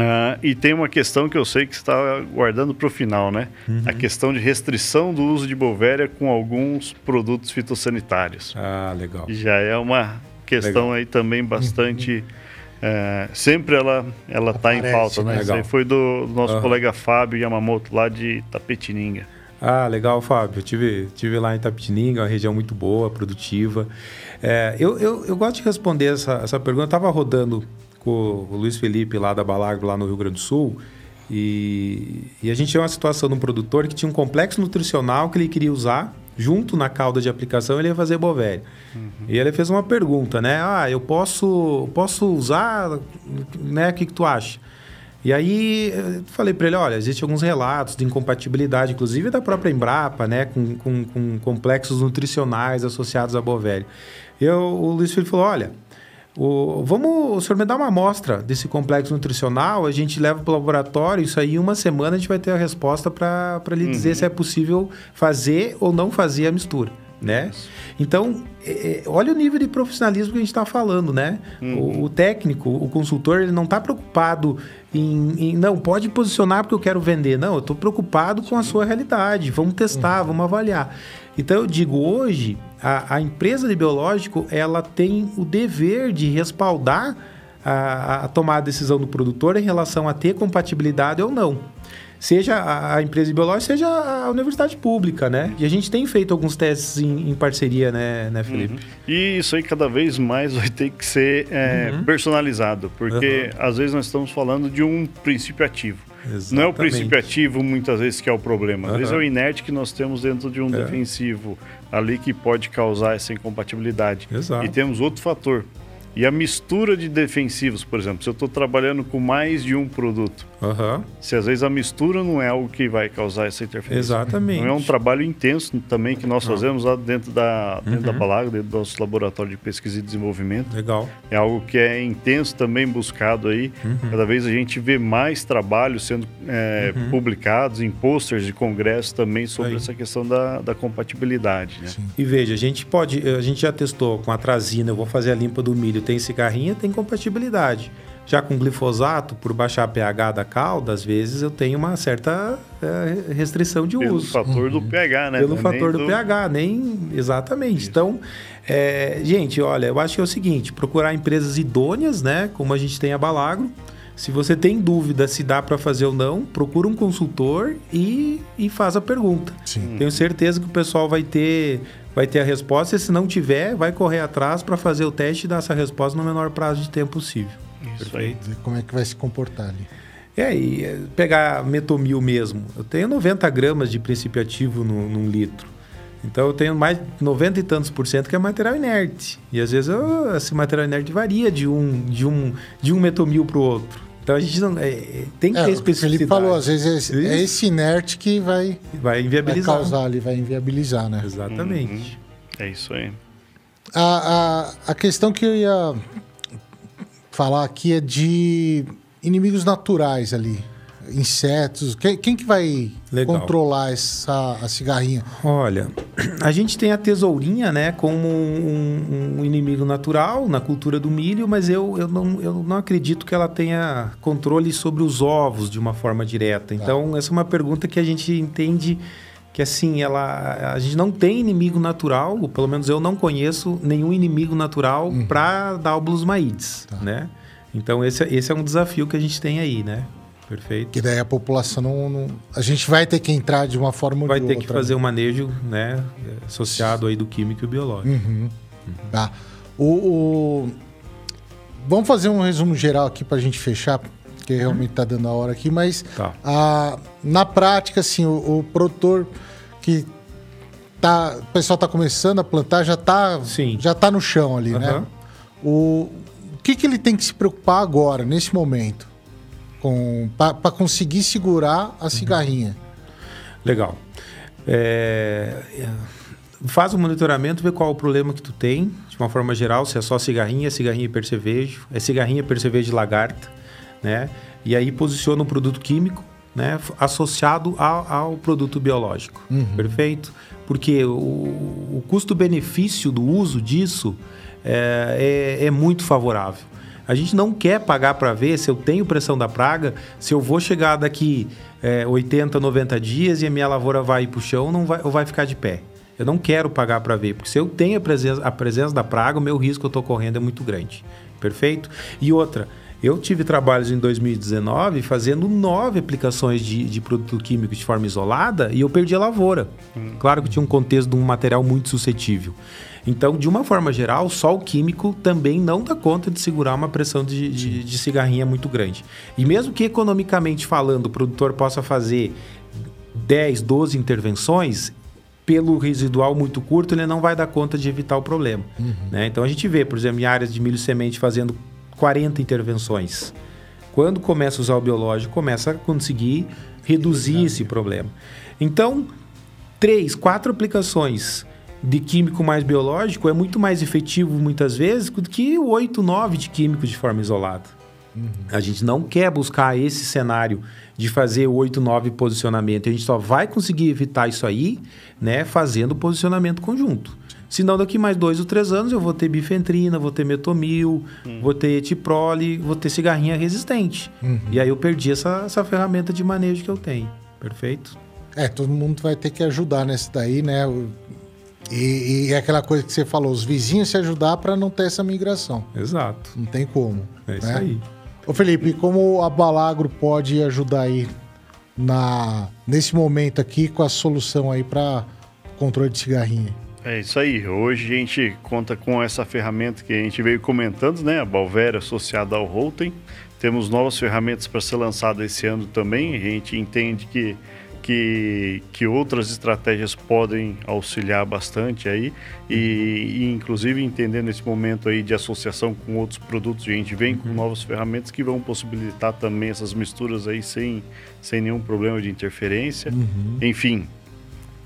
Ah, e tem uma questão que eu sei que está guardando para o final, né? Uhum. A questão de restrição do uso de Bovéria com alguns produtos fitossanitários. Ah, legal. Já é uma questão Legal. aí também bastante. eh, sempre ela ela está em pauta, né? Isso Legal. foi do nosso Aham. colega Fábio Yamamoto, lá de Tapetininga. Ah, legal, Fábio. Eu tive, tive lá em Tapetininga, uma região muito boa, produtiva. É, eu, eu, eu gosto de responder essa, essa pergunta. Eu estava rodando com o Luiz Felipe lá da Balagro, lá no Rio Grande do Sul, e, e a gente tinha uma situação de um produtor que tinha um complexo nutricional que ele queria usar, junto na cauda de aplicação, ele ia fazer bovéria. E ele fez uma pergunta, né? Ah, eu posso, posso usar, né? O que, que tu acha? E aí eu falei para ele, olha, existem alguns relatos de incompatibilidade, inclusive da própria Embrapa, né, com, com, com complexos nutricionais associados à bovéria. E eu, o Luiz Filho falou, olha, o, vamos, o senhor me dá uma amostra desse complexo nutricional, a gente leva para o laboratório, isso aí em uma semana a gente vai ter a resposta para lhe dizer se é possível fazer ou não fazer a mistura. Né? Então, é, é, olha o nível de profissionalismo que a gente está falando, né? O, o técnico, o consultor, ele não está preocupado em, em, não, pode posicionar porque eu quero vender. Não, eu estou preocupado com a sua realidade. Vamos testar, vamos avaliar. Então, eu digo, hoje, a, a empresa de biológico, ela tem o dever de respaldar a, a tomar a decisão do produtor em relação a ter compatibilidade ou não. Seja a, a empresa de biológica, seja a universidade pública, né? E a gente tem feito alguns testes em, em parceria, né, né Felipe? E isso aí cada vez mais vai ter que ser é, personalizado, porque às vezes nós estamos falando de um princípio ativo. Não é o Exatamente. princípio ativo muitas vezes que é o problema. Às vezes é o inerte que nós temos dentro de um É. defensivo ali que pode causar essa incompatibilidade. Exato. E temos outro fator. E a mistura de defensivos, por exemplo, se eu estou trabalhando com mais de um produto, Aham, se às vezes a mistura não é algo que vai causar essa interferência. exatamente. Não é um trabalho intenso também que nós fazemos lá dentro da, dentro da Uhum. Balaga, dentro do nosso laboratório de pesquisa e desenvolvimento. Legal. É algo que é intenso também buscado aí. Uhum. Cada vez a gente vê mais trabalhos sendo é, publicados em posters de congresso também sobre Aí. essa questão da, da compatibilidade. Né? E veja, a gente pode, a gente já testou com atrazina, eu vou fazer a limpa do milho, tem cigarrinha, tem compatibilidade. Já com glifosato, por baixar a pH da calda, às vezes eu tenho uma certa eh, restrição de Pelo uso. fator do pH, né? Pelo Não é fator nem do, pH, nem exatamente. Então, é, gente, olha, eu acho que é o seguinte: procurar empresas idôneas, né? Como a gente tem a Balagro, Se você tem dúvida se dá para fazer ou não, procura um consultor e, e faz a pergunta. Sim. Tenho certeza que o pessoal vai ter, vai ter a resposta. E se não tiver, vai correr atrás para fazer o teste e dar essa resposta no menor prazo de tempo possível. Isso aí. Ver como é que vai se comportar ali. É, e é, pegar metomil mesmo. Eu tenho 90 gramas de princípio ativo no, num litro. Então eu tenho mais de 90 e tantos por cento que é material inerte. E às vezes eu- esse material inerte varia de um, de um, de um metomil para o outro. Então a gente não. é, é, tem que É, ter especificidade. Felipe falou, às vezes é esse, é esse inerte que vai, Vai vai inviabilizar. causar ali, vai inviabilizar, né? Exatamente. É isso aí. A, a, a questão que eu ia falar aqui é de inimigos naturais ali. Insetos. Quem, quem que vai Legal. controlar essa a cigarrinha? Olha, a gente tem a tesourinha, né, como um, um inimigo natural na cultura do milho, mas eu, eu, não, eu não acredito que ela tenha controle sobre os ovos de uma forma direta. Então, essa é uma pergunta que a gente entende que assim, ela, a gente não tem inimigo natural, ou pelo menos eu não conheço nenhum inimigo natural para Dalbulus maides, né? Então, esse, é- esse é um desafio que a gente tem aí, né? Perfeito. Que daí a população não, não- A gente vai ter que entrar de uma forma ou Vai de ter outra. que fazer um manejo, né, associado aí do químico e biológico. Uhum. Tá. O, o- Vamos fazer um resumo geral aqui pra gente fechar, porque realmente tá dando a hora aqui, mas Tá. a- na prática, assim, o, o produtor que tá. O pessoal tá começando a plantar, já tá, Sim. já tá no chão ali, né? Aham. O, o que, que ele tem que se preocupar agora, nesse momento? Para conseguir segurar a cigarrinha. Legal. É, é, faz o monitoramento, vê qual o problema que tu tem, de uma forma geral, se é só cigarrinha, cigarrinha e percevejo, é cigarrinha, percevejo e lagarta, né? E aí posiciona um produto químico, né, associado ao, ao produto biológico. Perfeito? Porque o, o custo-benefício do uso disso é, é- é muito favorável. A gente não quer pagar para ver se eu tenho pressão da praga, se eu vou chegar daqui é, 80, 90 dias e a minha lavoura vai ir para o chão não vai, ou vai ficar de pé. Eu não quero pagar para ver, porque se eu tenho a presença, a presença da praga, o meu risco que eu estou correndo é muito grande. Perfeito? E outra, eu tive trabalhos em 2019 fazendo nove aplicações de, de produto químico de forma isolada e eu perdi a lavoura. Claro que tinha um contexto de um material muito suscetível. Então, de uma forma geral, só o químico também não dá conta de segurar uma pressão de, de, de cigarrinha muito grande. E mesmo que economicamente falando, o produtor possa fazer 10, 12 intervenções, pelo residual muito curto, ele não vai dar conta de evitar o problema. né? Então a gente vê, por exemplo, em áreas de milho semente fazendo 40 intervenções. Quando começa a usar o biológico, começa a conseguir reduzir esse problema. Então, três, quatro aplicações de químico mais biológico é muito mais efetivo muitas vezes do que o 8, 9 de químico de forma isolada. A gente não quer buscar esse cenário de fazer 8, 9 posicionamento. A gente só vai conseguir evitar isso aí, né, fazendo posicionamento conjunto. Senão, daqui mais dois ou três anos, eu vou ter bifentrina, vou ter metomil, vou ter etiprole, vou ter cigarrinha resistente. E aí eu perdi essa, essa ferramenta de manejo que eu tenho. Perfeito? É, todo mundo vai ter que ajudar nesse daí, né? E, e é aquela coisa que você falou, os vizinhos se ajudar para não ter essa migração. Exato. Não tem como. É isso né? aí. Ô Felipe, como a Balagro pode ajudar aí na, nesse momento aqui com a solução aí para controle de cigarrinha? É isso aí. Hoje a gente conta com essa ferramenta que a gente veio comentando, né? A Balvera associada ao Holten. Temos novas ferramentas para ser lançadas esse ano também. A gente entende que, que, que outras estratégias podem auxiliar bastante aí. E, e, inclusive entendendo esse momento aí de associação com outros produtos, a gente vem com novas ferramentas que vão possibilitar também essas misturas aí sem, sem nenhum problema de interferência. Enfim,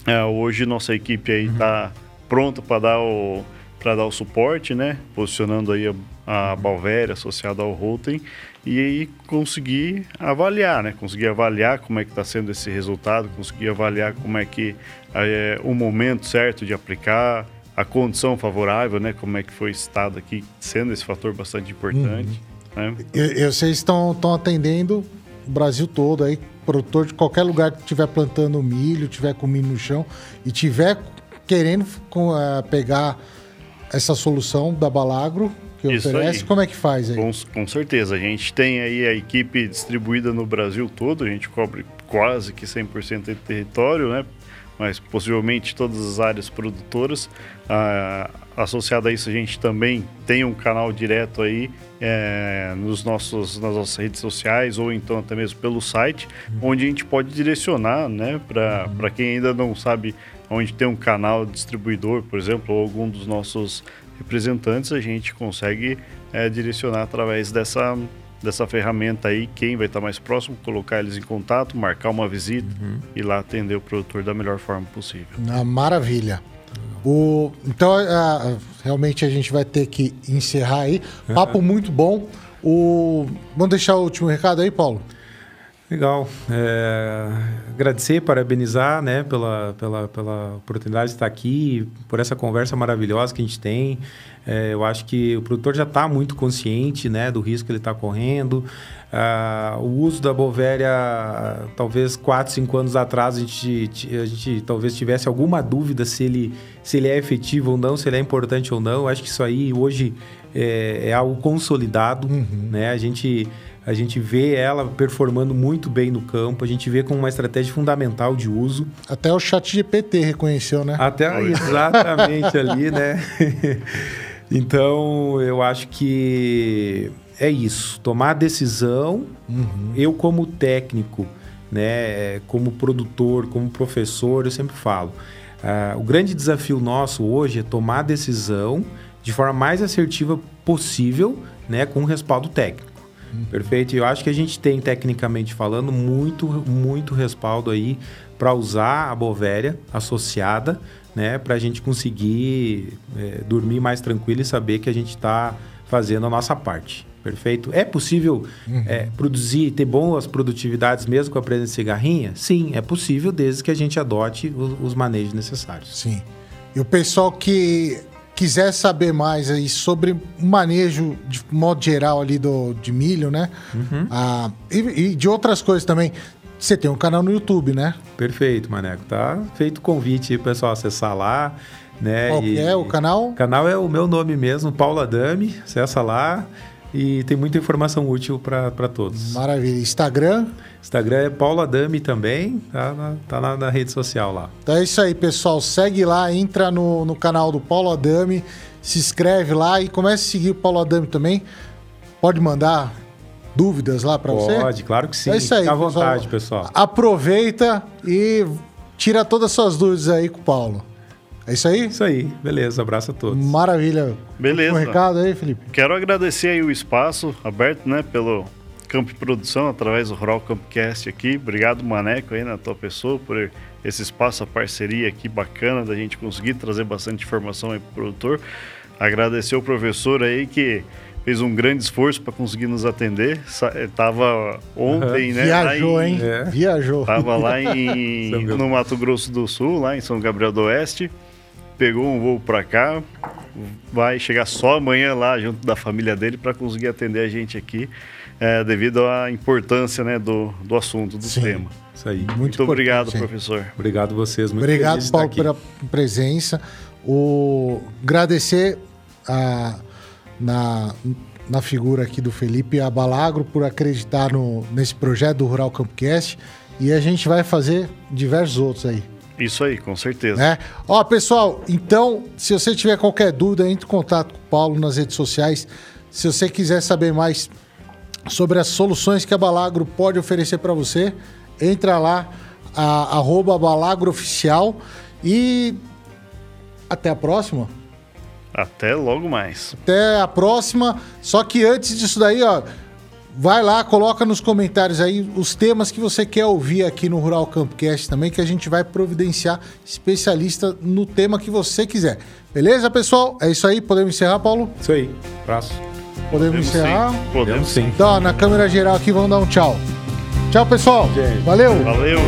é, hoje nossa equipe aí está pronta para dar o para dar o suporte, né? Posicionando aí a, a Balvéria associada ao Rotem e aí conseguir avaliar, né? Conseguir avaliar como é que está sendo esse resultado, conseguir avaliar como é que é o momento certo de aplicar, a condição favorável, né? Como é que foi estado aqui, sendo esse fator bastante importante. Né? E, e vocês estão estão atendendo o Brasil todo aí, produtor de qualquer lugar que estiver plantando milho, tiver com milho no chão e tiver querendo eh, pegar essa solução da Balagro, que Isso oferece. aí. Como é que faz aí? Com, com certeza. A gente tem aí a equipe distribuída no Brasil todo, a gente cobre quase que 100% de território, né? Mas possivelmente todas as áreas produtoras. Ah, associado a isso, a gente também tem um canal direto aí é, nos nossos, nas nossas redes sociais ou então até mesmo pelo site, onde a gente pode direcionar, né? Para quem ainda não sabe onde tem um canal distribuidor, por exemplo, ou algum dos nossos representantes, a gente consegue é, direcionar através dessa, dessa ferramenta aí quem vai estar mais próximo, colocar eles em contato, marcar uma visita e lá atender o produtor da melhor forma possível. Ah, maravilha. O, então, ah, realmente a gente vai ter que encerrar aí. Papo muito bom. O, vamos deixar o último recado aí, Paulo? Legal. É, agradecer, parabenizar né, pela, pela, pela oportunidade de estar aqui, por essa conversa maravilhosa que a gente tem. É, eu acho que o produtor já está muito consciente né, do risco que ele está correndo. Ah, o uso da Bovéria, talvez 4, 5 anos atrás, a gente, a gente talvez tivesse alguma dúvida se ele, se ele é efetivo ou não, se ele é importante ou não. Eu acho que isso aí hoje é, é algo consolidado. Né? A gente a gente vê ela performando muito bem no campo, a gente vê como uma estratégia fundamental de uso. Até o chat GPT reconheceu, né? Até exatamente ali, né? então, eu acho que é isso. Tomar a decisão, eu como técnico, né, como produtor, como professor, eu sempre falo. ah, o grande desafio nosso hoje é tomar a decisão de forma mais assertiva possível, né, com respaldo técnico. Perfeito. E eu acho que a gente tem, tecnicamente falando, muito, muito respaldo aí para usar a Bovéria associada, né? Para a gente conseguir é, dormir mais tranquilo e saber que a gente está fazendo a nossa parte. Perfeito? É possível é, produzir, ter boas produtividades mesmo com a presença de cigarrinha? Sim, é possível, desde que a gente adote os, os manejos necessários. Sim. E o pessoal que quiser saber mais aí sobre o manejo de modo geral ali do, de milho, né? Ah, e, e de outras coisas também. Você tem um canal no YouTube, né? Perfeito, Maneco. Tá feito o convite aí, pro pessoal acessar lá. Né? Qual E- é o canal? O canal é o meu nome mesmo, Paulo Adame. Acessa lá e tem muita informação útil para todos. Maravilha. Instagram. Instagram é Paulo Adame também, tá, na, tá na, na rede social lá. Então é isso aí, pessoal. Segue lá, entra no, no canal do Paulo Adame, se inscreve lá e comece a seguir o Paulo Adame também. Pode mandar dúvidas lá para você? Pode, claro que sim. É isso aí, Fica à vontade, pessoal. Aproveita e tira todas as suas dúvidas aí com o Paulo. É isso aí? Isso aí, beleza. Abraço a todos. Maravilha. Beleza. Um recado aí, Felipe. Quero agradecer aí o espaço aberto, né, pelo Campo de Produção, através do Rural Campcast aqui. Obrigado, Maneco, aí na tua pessoa, por esse espaço, a parceria aqui bacana da gente conseguir trazer bastante informação aí pro produtor. Agradecer o professor aí que fez um grande esforço para conseguir nos atender. Eh, Tava ontem, né? lá Viajou, em- hein? É. Viajou. Tava lá em, no Mato Grosso do Sul, lá em São Gabriel do Oeste. Pegou um voo para cá. Vai chegar só amanhã lá junto da família dele para conseguir atender a gente aqui, é, devido à importância né, do, do assunto, do Sim. tema. Isso aí. Muito, Muito obrigado, professor. Obrigado a vocês. Muito Obrigado, Paulo, aqui. pela presença. O... Agradecer a... na... na figura aqui do Felipe Abalagro por acreditar no... nesse projeto do Rural Campcast. E a gente vai fazer diversos outros aí. Isso aí, com certeza. né? Ó, pessoal, então, se você tiver qualquer dúvida, entre em contato com o Paulo nas redes sociais. Se você quiser saber mais sobre as soluções que a Balagro pode oferecer para você, entra lá, a, arroba Balagro Oficial e até a próxima. Até logo mais. Até a próxima. Só que antes disso daí, ó, vai lá, coloca nos comentários aí os temas que você quer ouvir aqui no Rural Campcast também, que a gente vai providenciar especialista no tema que você quiser. Beleza, pessoal? É isso aí. Podemos encerrar, Paulo? Isso aí. Abraço. Podemos Podemos encerrar. sim. Podemos sim. Então, na câmera geral aqui, vamos dar um tchau. Tchau, pessoal. Valeu. Valeu.